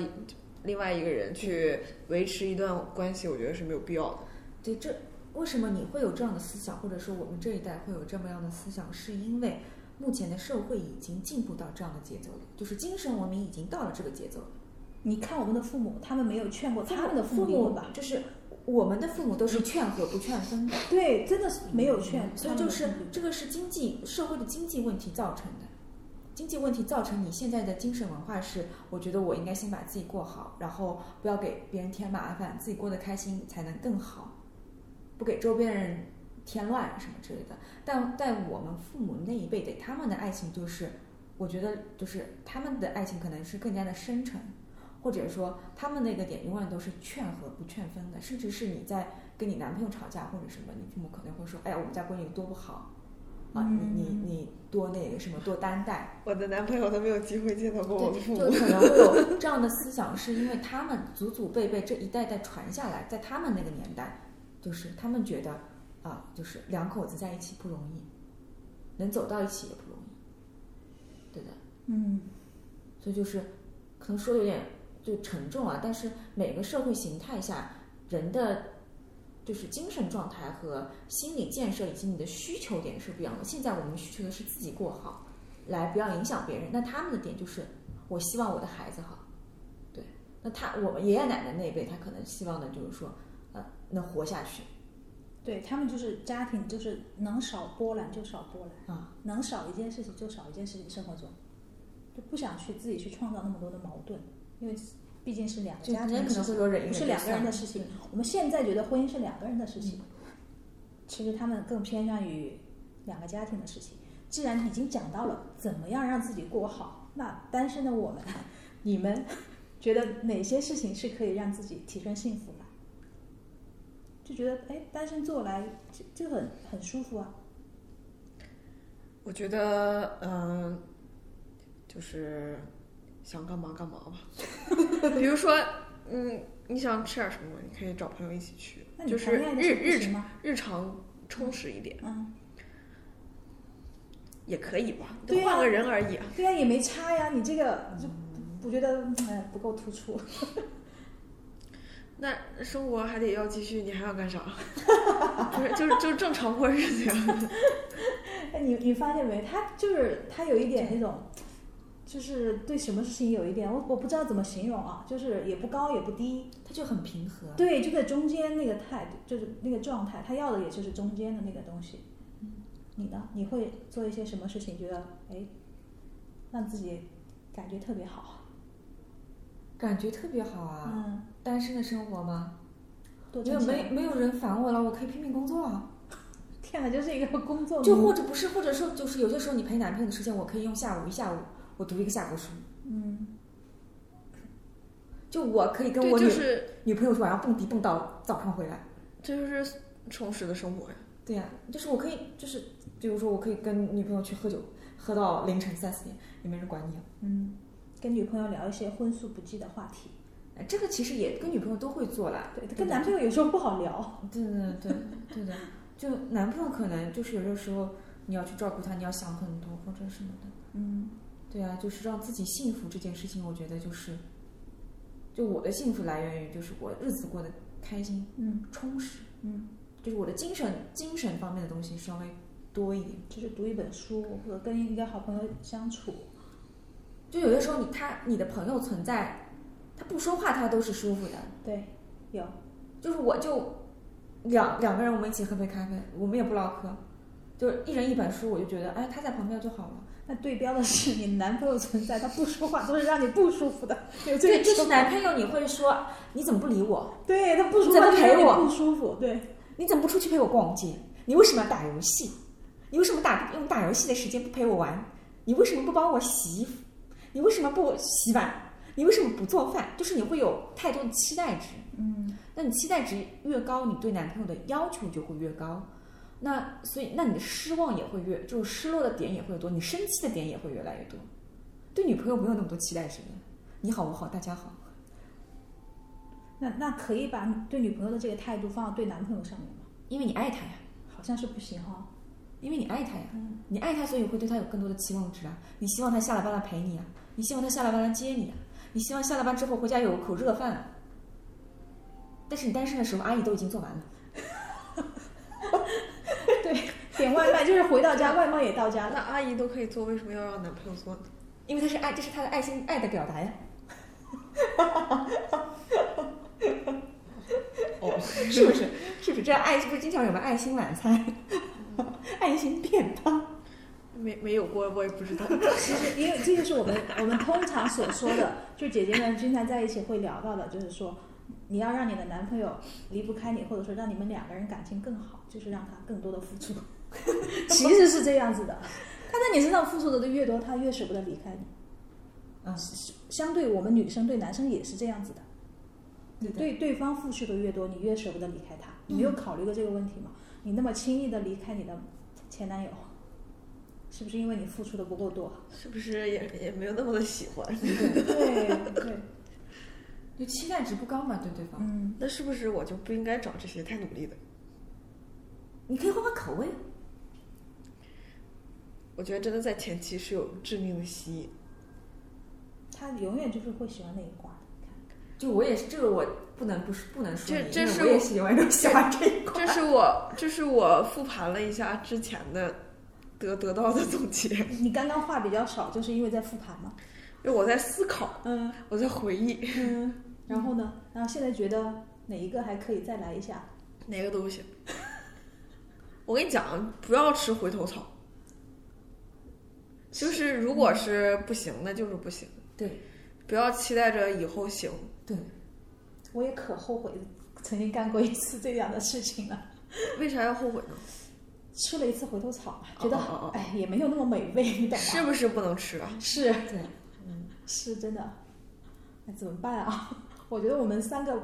另外一个人去维持一段关系，我觉得是没有必要的。对，这为什么你会有这样的思想，或者说我们这一代会有这么样的思想，是因为目前的社会已经进步到这样的节奏了，就是精神文明已经到了这个节奏了。你看我们的父母，他们没有劝过他们的父父母吧？就是我们的父母都是劝和不劝分的，对，真的是没有劝。所以就是这个是经济社会的经济问题造成的。经济问题造成你现在的精神文化是，我觉得我应该先把自己过好，然后不要给别人添麻烦，自己过得开心才能更好，不给周边人添乱什么之类的。但在我们父母那一辈的，他们的爱情就是，我觉得就是他们的爱情可能是更加的深沉，或者说他们那个点永远都是劝和不劝分的，甚至是你在跟你男朋友吵架或者什么，你父母可能会说，哎呀，我们家闺女多不好。啊，你你你多那个什么多担待，我的男朋友都没有机会见到过我的父，母就。可能会有 这样的思想，是因为他们祖祖辈辈这一代代传下来，在他们那个年代，就是他们觉得啊，就是两口子在一起不容易，能走到一起也不容易，对的，嗯所以就是可能说的有点就沉重啊，但是每个社会形态下人的。就是精神状态和心理建设以及你的需求点是不一样的。现在我们需求的是自己过好，来不要影响别人。那他们的点就是，我希望我的孩子好，对。那他我们爷爷奶奶那一辈，他可能希望的就是说，呃，能活下去对他们就是家庭，就是能少波澜就少波澜，啊。能少一件事情就少一件事情，生活中就不想去自己去创造那么多的矛盾，因为毕竟是两个家庭可能会，说忍一忍不是两个人的事情。我们现在觉得婚姻是两个人的事情，其实他们更偏向于两个家庭的事情。既然已经讲到了怎么样让自己过好，那单身的我们，你们觉得哪些事情是可以让自己提升幸福的？就觉得哎，单身做来就就很很舒服啊。我觉得，嗯、就是想干嘛干嘛吧。比如说，嗯，你想吃点什么，你可以找朋友一起去就是日日？日常充实一点嗯，也可以吧，对呀换个人而已啊。对呀、也没差呀。你这个就我觉得哎不够突出。那生活还得要继续，你还要干啥？不是，就是就是正常过日子呀。哎，你你发现没？他就是他有一点那种，就是对什么事情有一点，我我不知道怎么形容啊，就是也不高也不低，他就很平和。对，就在中间那个态度，就是那个状态，他要的也就是中间的那个东西。嗯，你呢？你会做一些什么事情，觉得哎，让自己感觉特别好？感觉特别好啊！嗯，单身的生活吗？没有没没有人烦我了，我可以拼命工作啊！天哪，就是一个工作就或者不是，或者说就是有些时候你陪男朋友的时间，我可以用下午一下午，我读一个下午书。嗯，就我可以跟，我女、就是女朋友晚上蹦迪蹦到早上回来。这就是充实的生活呀。对呀、就是我可以，就是比如说我可以跟女朋友去喝酒，喝到凌晨三四点，也没人管你啊。嗯，跟女朋友聊一些荤素不忌的话题。哎这个其实也跟女朋友都会做啦。对，跟男朋友有时候不好聊。对对对对的，就男朋友可能就是有的时候你要去照顾他，你要想很多或者什么的。嗯对啊，就是让自己幸福这件事情，我觉得就是，就我的幸福来源于就是我日子过得开心嗯充实，嗯，就是我的精神精神方面的东西稍微多一点。就是读一本书，或者跟一个好朋友相处。就有的时候你他你的朋友存在，他不说话他都是舒服的。对，有。就是我就两两个人我们一起喝杯咖啡，我们也不唠嗑，就是一人一本书，我就觉得哎他在旁边就好了。那对标的是你男朋友存在，他不说话都是让你不舒服的。对，就是男朋友你会说你怎么不理我？对他不说你怎么话陪我不舒服。对，你怎么不出去陪我逛街？你为什么要打游戏？你为什么打用打游戏的时间不陪我玩？你为什么不帮我洗衣服？你为什么不洗碗？你为什么不做饭？就是你会有太多的期待值。嗯，那你期待值越高，你对男朋友的要求就会越高。那所以，那你的失望也会越，就是失落的点也会多，你生气的点也会越来越多。对女朋友没有那么多期待值的，你好我好大家好。那那可以把对女朋友的这个态度放到对男朋友上面吗？因为你爱他呀，好像是不行哈。因为你爱他呀，嗯你爱他，所以会对他有更多的期望值啊。你希望他下了班来陪你啊，你希望他下了班来接你啊，你希望下了班之后回家有口热饭啊。但是你单身的时候，阿姨都已经做完了。对，点外卖就是回到家，外卖也到家那。阿姨都可以做，为什么要让男朋友做呢？因为他是爱，这是他的爱心爱的表达呀。哦，是不是？是不是？这爱是不是经常有个爱心晚餐、爱心便当？没没有过，我也不知道。其实，因为这就是我们 我们通常所说的，就姐姐们经常在一起会聊到的，就是说，你要让你的男朋友离不开你，或者说让你们两个人感情更好，就是让他更多的付出。其实是这样子的，他在你身上付出的越多，他越舍不得离开你。嗯，相对我们女生对男生也是这样子的，你对对方付出的越多，你越舍不得离开他。你没有考虑过这个问题吗？你那么轻易的离开你的前男友，是不是因为你付出的不够多？是不是也也没有那么的喜欢？对对，就期待值不高嘛，对对方。嗯，那是不是我就不应该找这些太努力的？你可以换换口味。我觉得真的在前期是有致命的吸引。他永远就是会喜欢那一挂。就我也是，这个我不能不说不能说这这是我我也是永远都喜欢这一块。这是我这是我复盘了一下之前的得得到的总结，你刚刚话比较少，就是因为在复盘嘛。为我在思考，嗯我在回忆，嗯。然后呢？然后现在觉得哪一个还可以再来一下？哪个都不行。我跟你讲，不要吃回头草。就是如果是不行，那就是不行。对不要期待着以后行。对，我也可后悔曾经干过一次这样的事情了。为啥要后悔呢？吃了一次回头草嘛，觉得哎也没有那么美味，你懂吗？是不是不能吃啊？是对，是真的，那怎么办啊？我觉得我们三个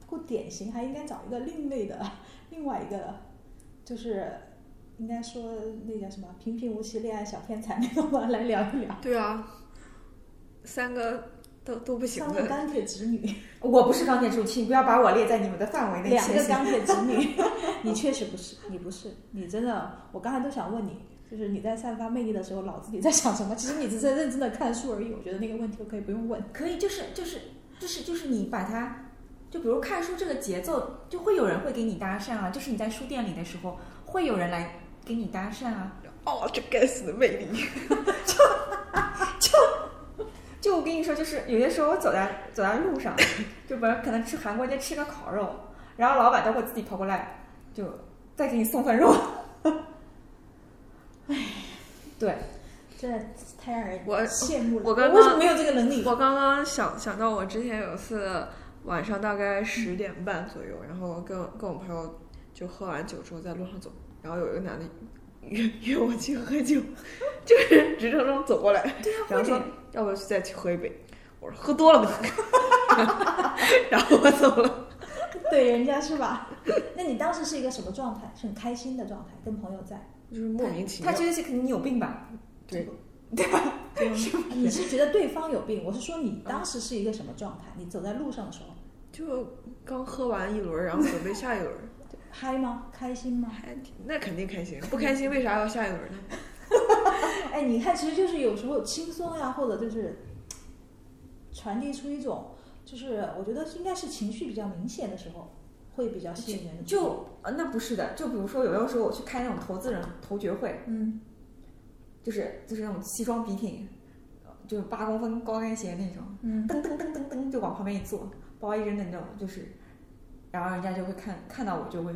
不够典型，还应该找一个另类的，另外一个就是应该说那叫什么平平无奇恋爱小天才那种吧，来聊一聊。对啊，三个都都不行。三个钢铁直女，我不是钢铁直女，请不要把我列在你们的范围内。两个钢铁直女，你确实不是，你不是，你真的，我刚才都想问你，就是你在散发魅力的时候，脑子里在想什么？其实你只是在认真的看书而已。我觉得那个问题我可以不用问。可以，就是就是就是就是你把它，就比如看书这个节奏，就会有人会给你搭讪啊，就是你在书店里的时候，会有人来给你搭讪啊。哦，这该死的魅力！就我跟你说，就是有些时候我走在走在路上，就比如可能吃韩国街吃个烤肉，然后老板都会自己跑过来，就再给你送份肉。唉，对，真的太让人我羡慕了。我刚刚为什么没有这个能力？我刚刚想想到，我之前有一次晚上大概十点半左右，然后跟跟我朋友就喝完酒之后在路上走，然后有一个男的约约我去喝酒，就是直冲冲走过来，然后说要不要去再去喝一杯？我说喝多了不行，然后我走了。对人家是吧？那你当时是一个什么状态？是很开心的状态，跟朋友在。就是莫名其妙他，觉得这肯定你有病吧？对，对吧？你是觉得对方有病？我是说你当时是一个什么状态？你走在路上的时候就刚喝完一轮，然后准备下一轮，嗨吗？开心吗？还挺那肯定开心，不开心为啥要下一轮呢？哎，你看，其实就是有时候轻松呀，或者就是传递出一种，就是我觉得应该是情绪比较明显的时候，会比较吸引人。就呃，那不是的，就比如说有的时候我去开那种投资人投决会，嗯就是就是那种西装笔挺，呃就是八公分高跟鞋那种，嗯噔噔噔噔噔就往旁边一坐，包一扔的那种，就是，然后人家就会看看到我就会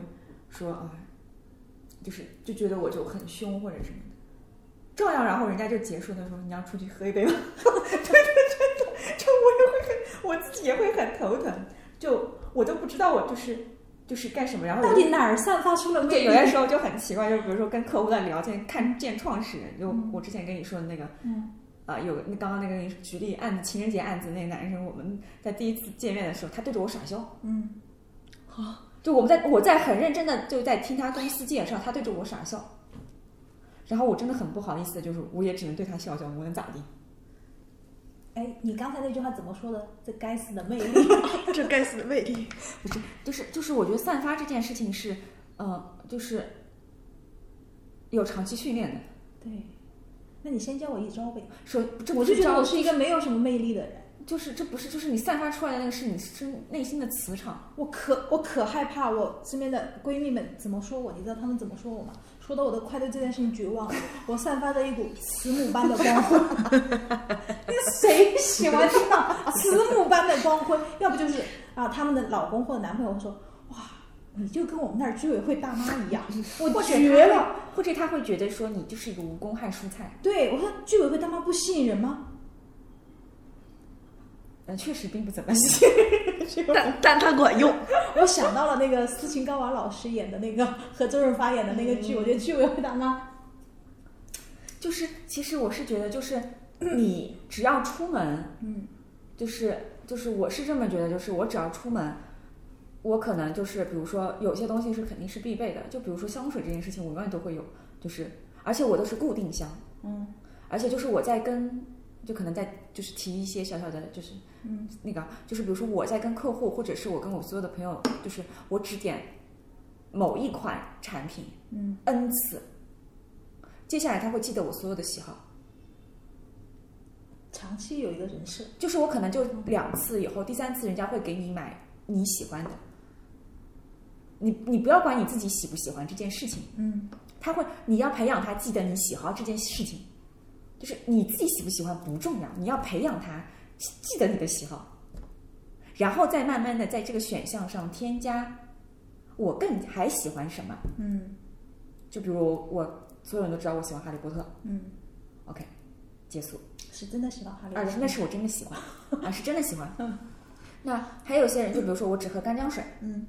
说啊，就是就觉得我就很凶或者什么的，照样然后人家就结束的时候，你要出去喝一杯吗？我自己也会很头疼，就我都不知道我就是就是干什么，然后到底哪儿散发出了魅对，力？有些时候就很奇怪，就比如说跟客户在聊天，看见创始人，就我之前跟你说的那个，嗯啊、有那刚刚那个举例案子，情人节案子，那个男生，我们在第一次见面的时候，他对着我傻笑，嗯，就我们在我在很认真的就在听他公司介绍，他对着我傻笑，然后我真的很不好意思的，就是我也只能对他笑笑，我能咋地？哎，你刚才那句话怎么说的？这该死的魅力！这该死的魅力！不是就是就是我觉得散发这件事情是，呃，就是有长期训练的，对，那你先教我一招呗。说这我就觉得我是一个没有什么魅力的人，就是这不是就是你散发出来的那个是你身内心的磁场。我可我可害怕我身边的闺蜜们怎么说我，你知道她们怎么说我吗？说到我的快对这件事情绝望了。我散发着一股慈母般的光辉，那谁喜欢听到慈母般的光辉？要不就是啊，他们的老公或者男朋友会说，哇，你就跟我们那儿居委会大妈一样，我绝了。或者他会觉得说你就是一个无公害蔬菜，对我说，居委会大妈不吸引人吗？呃，确实并不怎么吸引。但但它管用。我想到了那个斯琴高娃老师演的那个和周润发演的那个剧，我觉得剧委会大妈，就是其实我是觉得，就是你只要出门，嗯，就是就是我是这么觉得，就是我只要出门，我可能就是比如说有些东西是肯定是必备的，就比如说香水这件事情，我永远都会有，就是而且我都是固定香，嗯，而且就是我在跟。就可能在就是提一些小小的，就是嗯。那个就是比如说我在跟客户，或者是我跟我所有的朋友，就是我只点某一款产品嗯。n 次，接下来他会记得我所有的喜好，长期有一个人设，就是我可能就两次以后，第三次人家会给你买你喜欢的，你你不要管你自己喜不喜欢这件事情，嗯。他会你要培养他记得你喜好这件事情，就是你自己喜不喜欢不重要，你要培养他记得你的喜好，然后再慢慢的在这个选项上添加我更还喜欢什么，嗯就比如我所有人都知道我喜欢哈利波特嗯，，OK，结束。是真的喜欢哈利啊波，特，那是我真的喜欢，啊，是真的喜欢。嗯那还有些人，就比如说我只喝干姜水，嗯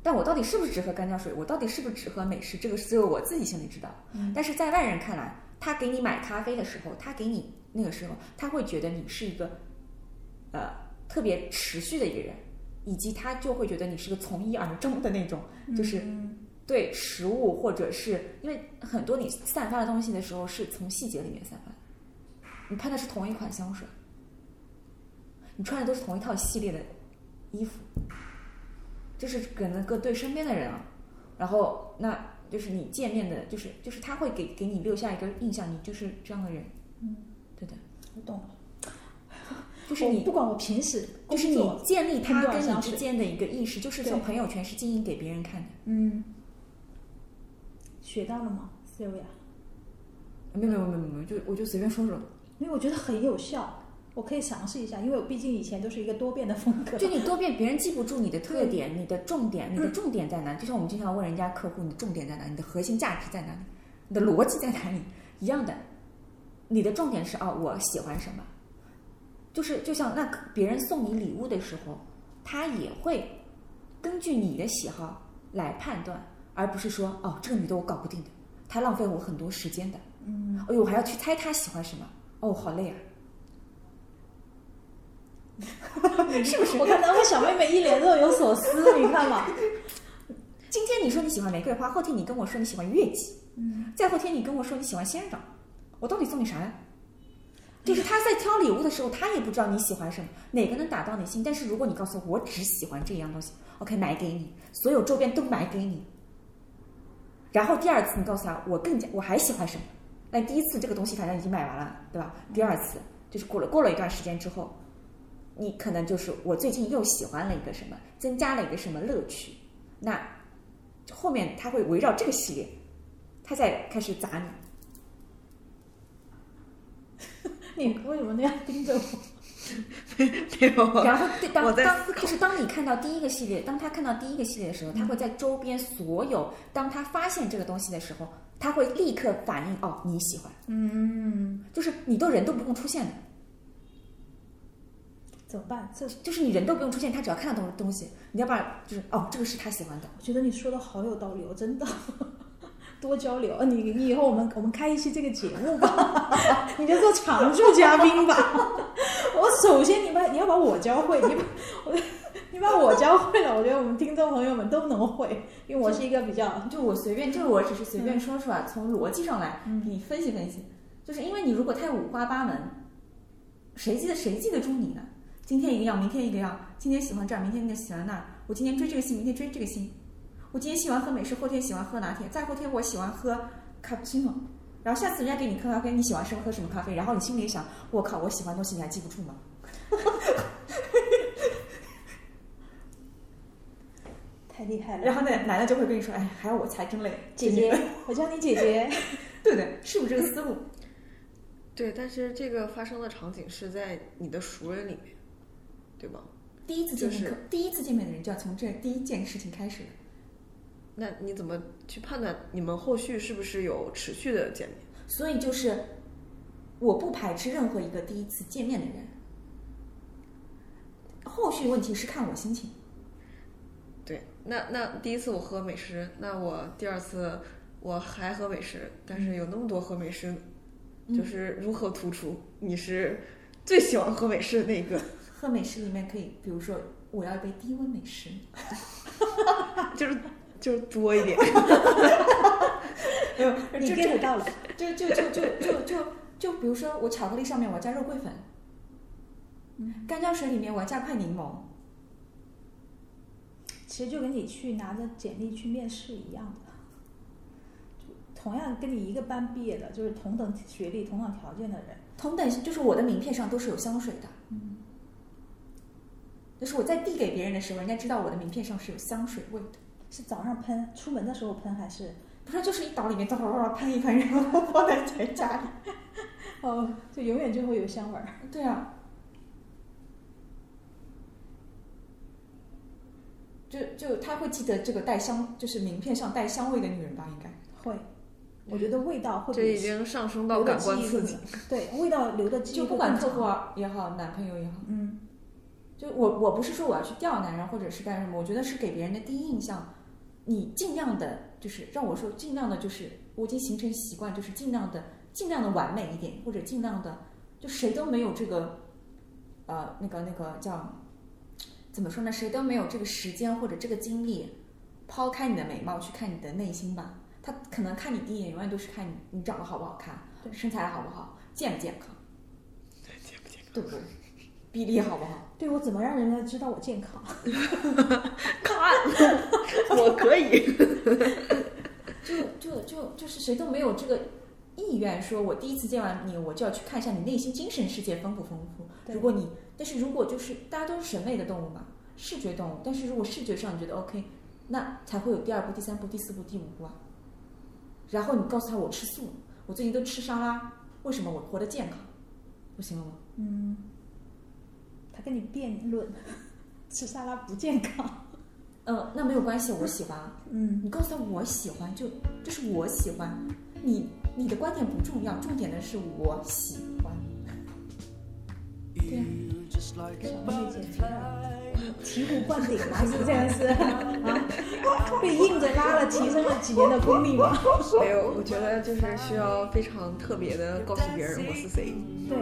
但我到底是不是只喝干姜水？我到底是不是只喝美式？这个只有我自己心里知道。嗯但是在外人看来，他给你买咖啡的时候，他给你那个时候，他会觉得你是一个呃特别持续的一个人，以及他就会觉得你是个从一而终的那种，就是嗯对食物或者是因为很多你散发的东西的时候是从细节里面散发的，你喷的是同一款香水，你穿的都是同一套系列的衣服，这是可能个对身边的人啊，然后那就是你见面的，就是就是他会给给你留下一个印象，你就是这样的人，嗯，对的，我懂了。就是你不管我平时就是你建立他跟你之间的一个意识，就是从朋友圈是经营给别人看的，嗯，学到了吗，Sylvia？没有没有没有没有，就我就随便说说。因为我觉得很有效。我可以尝试一下，因为我毕竟以前都是一个多变的风格。就你多变，别人记不住你的特点、你的重点、你的重点在哪？就像我们经常问人家客户，你的重点在哪？你的核心价值在哪里？你的逻辑在哪里？一样的，你的重点是哦，我喜欢什么？就是就像那别人送你礼物的时候，他也会根据你的喜好来判断，而不是说哦，这个女的我搞不定的，她浪费我很多时间的。嗯，哎呦，我还要去猜她喜欢什么，哦，好累啊。是不是？我看到我小妹妹一脸若有所思，你看嘛。今天你说你喜欢玫瑰花，后天你跟我说你喜欢月季，嗯，再后天你跟我说你喜欢仙人掌，我到底送你啥呀？就是他在挑礼物的时候，他也不知道你喜欢什么，哪个能打到你心。但是如果你告诉我，我只喜欢这样东西，OK，买给你，所有周边都买给你。然后第二次你告诉他，我更加我还喜欢什么？那第一次这个东西反正已经买完了，对吧？第二次就是过了过了一段时间之后，你可能就是我最近又喜欢了一个什么，增加了一个什么乐趣，那后面他会围绕这个系列，他再开始砸你。你为什么那样盯着我？没有。然后对当当就是当你看到第一个系列，当他看到第一个系列的时候，他会在周边所有，当他发现这个东西的时候，他会立刻反应哦你喜欢，嗯，就是你都人都不用出现的，怎么办？这就是你人都不用出现，他只要看到东东西，你要把就是哦这个是他喜欢的，我觉得你说的好有道理哦，真的。多交流，你你以后我们我们开一期这个节目吧，你就做常驻嘉宾吧。我首先你把你要把我教会，你把我你把我教会了，我觉得我们听众朋友们都能会，因为我是一个比较就我随便，这个我只是随便说说啊，从逻辑上来你分析分析，就是因为你如果太五花八门，谁记得谁记得住你呢？今天一个样，明天一个样，今天喜欢这儿，明天就喜欢那儿，我今天追这个星，明天追这个星，我今天喜欢喝美式，后天喜欢喝拿铁，再后天我喜欢喝卡布奇诺，然后下次人家给你喝咖啡，你喜欢什么喝什么咖啡，然后你心里想，我靠，我喜欢的东西你还记不住吗？太厉害了。然后那男的就会跟你说，哎，还要我猜，真累，姐姐，我叫你姐姐。对不对？是不是这个思路？对，但是这个发生的场景是在你的熟人里面，对吧？第一次见面，就是第一次见面的人就要从这第一件事情开始。那你怎么去判断你们后续是不是有持续的见面？所以就是，我不排斥任何一个第一次见面的人。后续问题是看我心情。对，那那第一次我喝美式，那我第二次我还喝美式，但是有那么多喝美式，就是如何突出你是最喜欢喝美式的那个，喝美式里面可以，比如说我要一杯低温美式，就是就是多一点。没有，你就 get 到了，就就就就就就就比如说我巧克力上面我要加肉桂粉，嗯干胶水里面我要加块柠檬，其实就跟你去拿着简历去面试一样的，就同样跟你一个班毕业的，就是同等学历、同等条件的人，同等就是我的名片上都是有香水的。嗯，就是我在递给别人的时候，人家知道我的名片上是有香水味的。是早上喷，出门的时候喷还是？不是，就是一倒里面，哗哗哗喷一喷，然后放在家里。哦，就永远就会有香味儿。对啊，就就他会记得这个带香，就是名片上带香味的女人吧？应该。会，我觉得味道会这已经上升到感官刺激。对味道留的记忆就不管客户也好，男朋友也好，嗯，就我我不是说我要去钓男人或者是干什么，我觉得是给别人的第一印象，你尽量的，就是让我说尽量的，就是我已经形成习惯，就是尽量的尽量的完美一点，或者尽量的，就谁都没有这个，呃，那个那个叫怎么说呢？谁都没有这个时间或者这个精力，抛开你的美貌去看你的内心吧。他可能看你第一眼，永远都是看你你长得好不好看，身材好不好，健不健康，健不健康？对不对？比例好不好？对我怎么让人家知道我健康？看，我可以。就就就就是谁都没有这个意愿，说我第一次见完你，我就要去看一下你内心精神世界丰不丰富。如果你，但是如果就是大家都是审美的动物嘛，视觉动物，但是如果视觉上你觉得 OK，那才会有第二步、第三步、第四步、第五步啊。然后你告诉他我吃素，我最近都吃沙拉，为什么我活得健康？不行了吗？嗯，他跟你辩论 吃沙拉不健康。嗯，那没有关系，我喜欢。嗯，你告诉他我喜欢，就这是我喜欢。你你的观点不重要，重点的是我喜欢。对呀、小妹妹姐姐醍醐灌顶嘛，是这样是 啊？被硬着拉了，提升了几年的功力嘛？没有，我觉得就是需要非常特别的告诉别人我是谁。对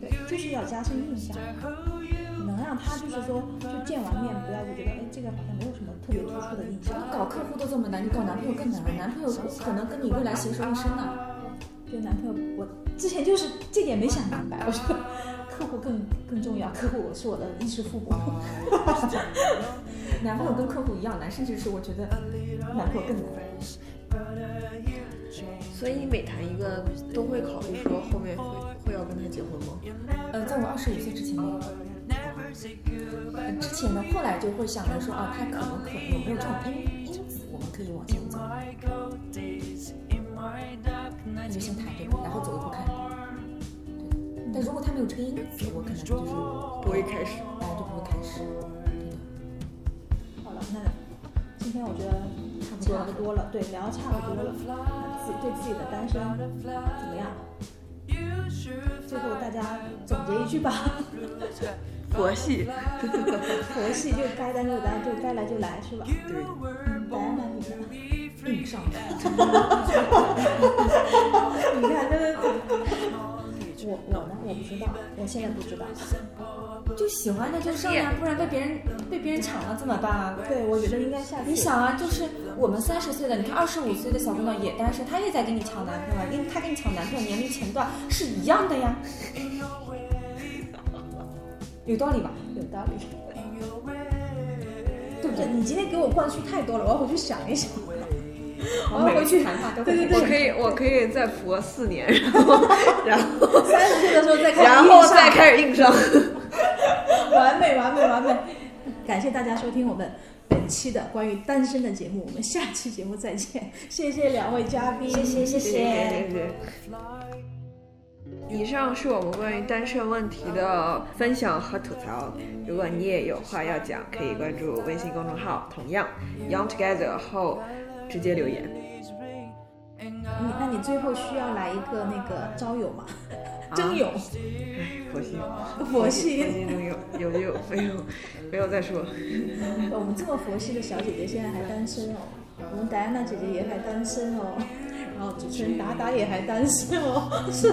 对，就是要加深印象，能让他就是说，就见完面不要就觉得，哎，这个好像没有什么特别突出的印象。搞客户都这么难，你搞男朋友更难了。男朋友可能跟你未来携手一生呢。就男朋友，我之前就是这点没想明白，我说客户更更重要，客户是我的衣食父母。男朋友跟客户一样难，甚至是我觉得男朋友更难。所以你每谈一个都会考虑说后面会会要跟他结婚吗？呃，在我二十五岁之前没有。呃之前呢，后来就会想着说啊，他可能可有没有这种因因子，我们可以往前走。那就先谈这个，然后走一步看一步。对但如果他没有这个因子，我可能就是不会开始。哎，就不会开始。好了，那今天我觉得差不多了，对，聊得差不多了，那自己对自己的单身怎么样？最后大家总结一句吧，佛系，佛系就该单就单，就该来就来，是吧？对，嗯，来那你呢？硬上。你看，真的是我我呢，我不知道，我现在不知道。就喜欢的就上呀，不然被别人被别人抢了怎么办啊？对，我觉得应该下次。你想啊，就是我们三十岁的，你看二十五岁的小姑娘也单身，她也在跟你抢男朋友啊，因为她跟你抢男朋友年龄前段是一样的呀，有道理吧？有道理，对不对？你今天给我灌输太多了，我要回去想一想。我要回去谈话都对对对，我可以我可以再佛四年，然后然后三十岁的时候再开始然后再开始硬上。完美，完美，完美！感谢大家收听我们本期的关于单身的节目，我们下期节目再见。谢谢两位嘉宾，谢谢谢谢谢谢谢。以上是我们关于单身问题的分享和吐槽。如果你也有话要讲，可以关注微信公众号，同样 Young Together 后直接留言。你那你最后需要来一个那个招友吗？征友，哎，佛系，佛系佛系能有有就有，没有没有再说。我们这么佛系的小姐姐现在还单身哦，我们戴安娜姐姐也还单身哦，然后主持人达达也还担心哦是。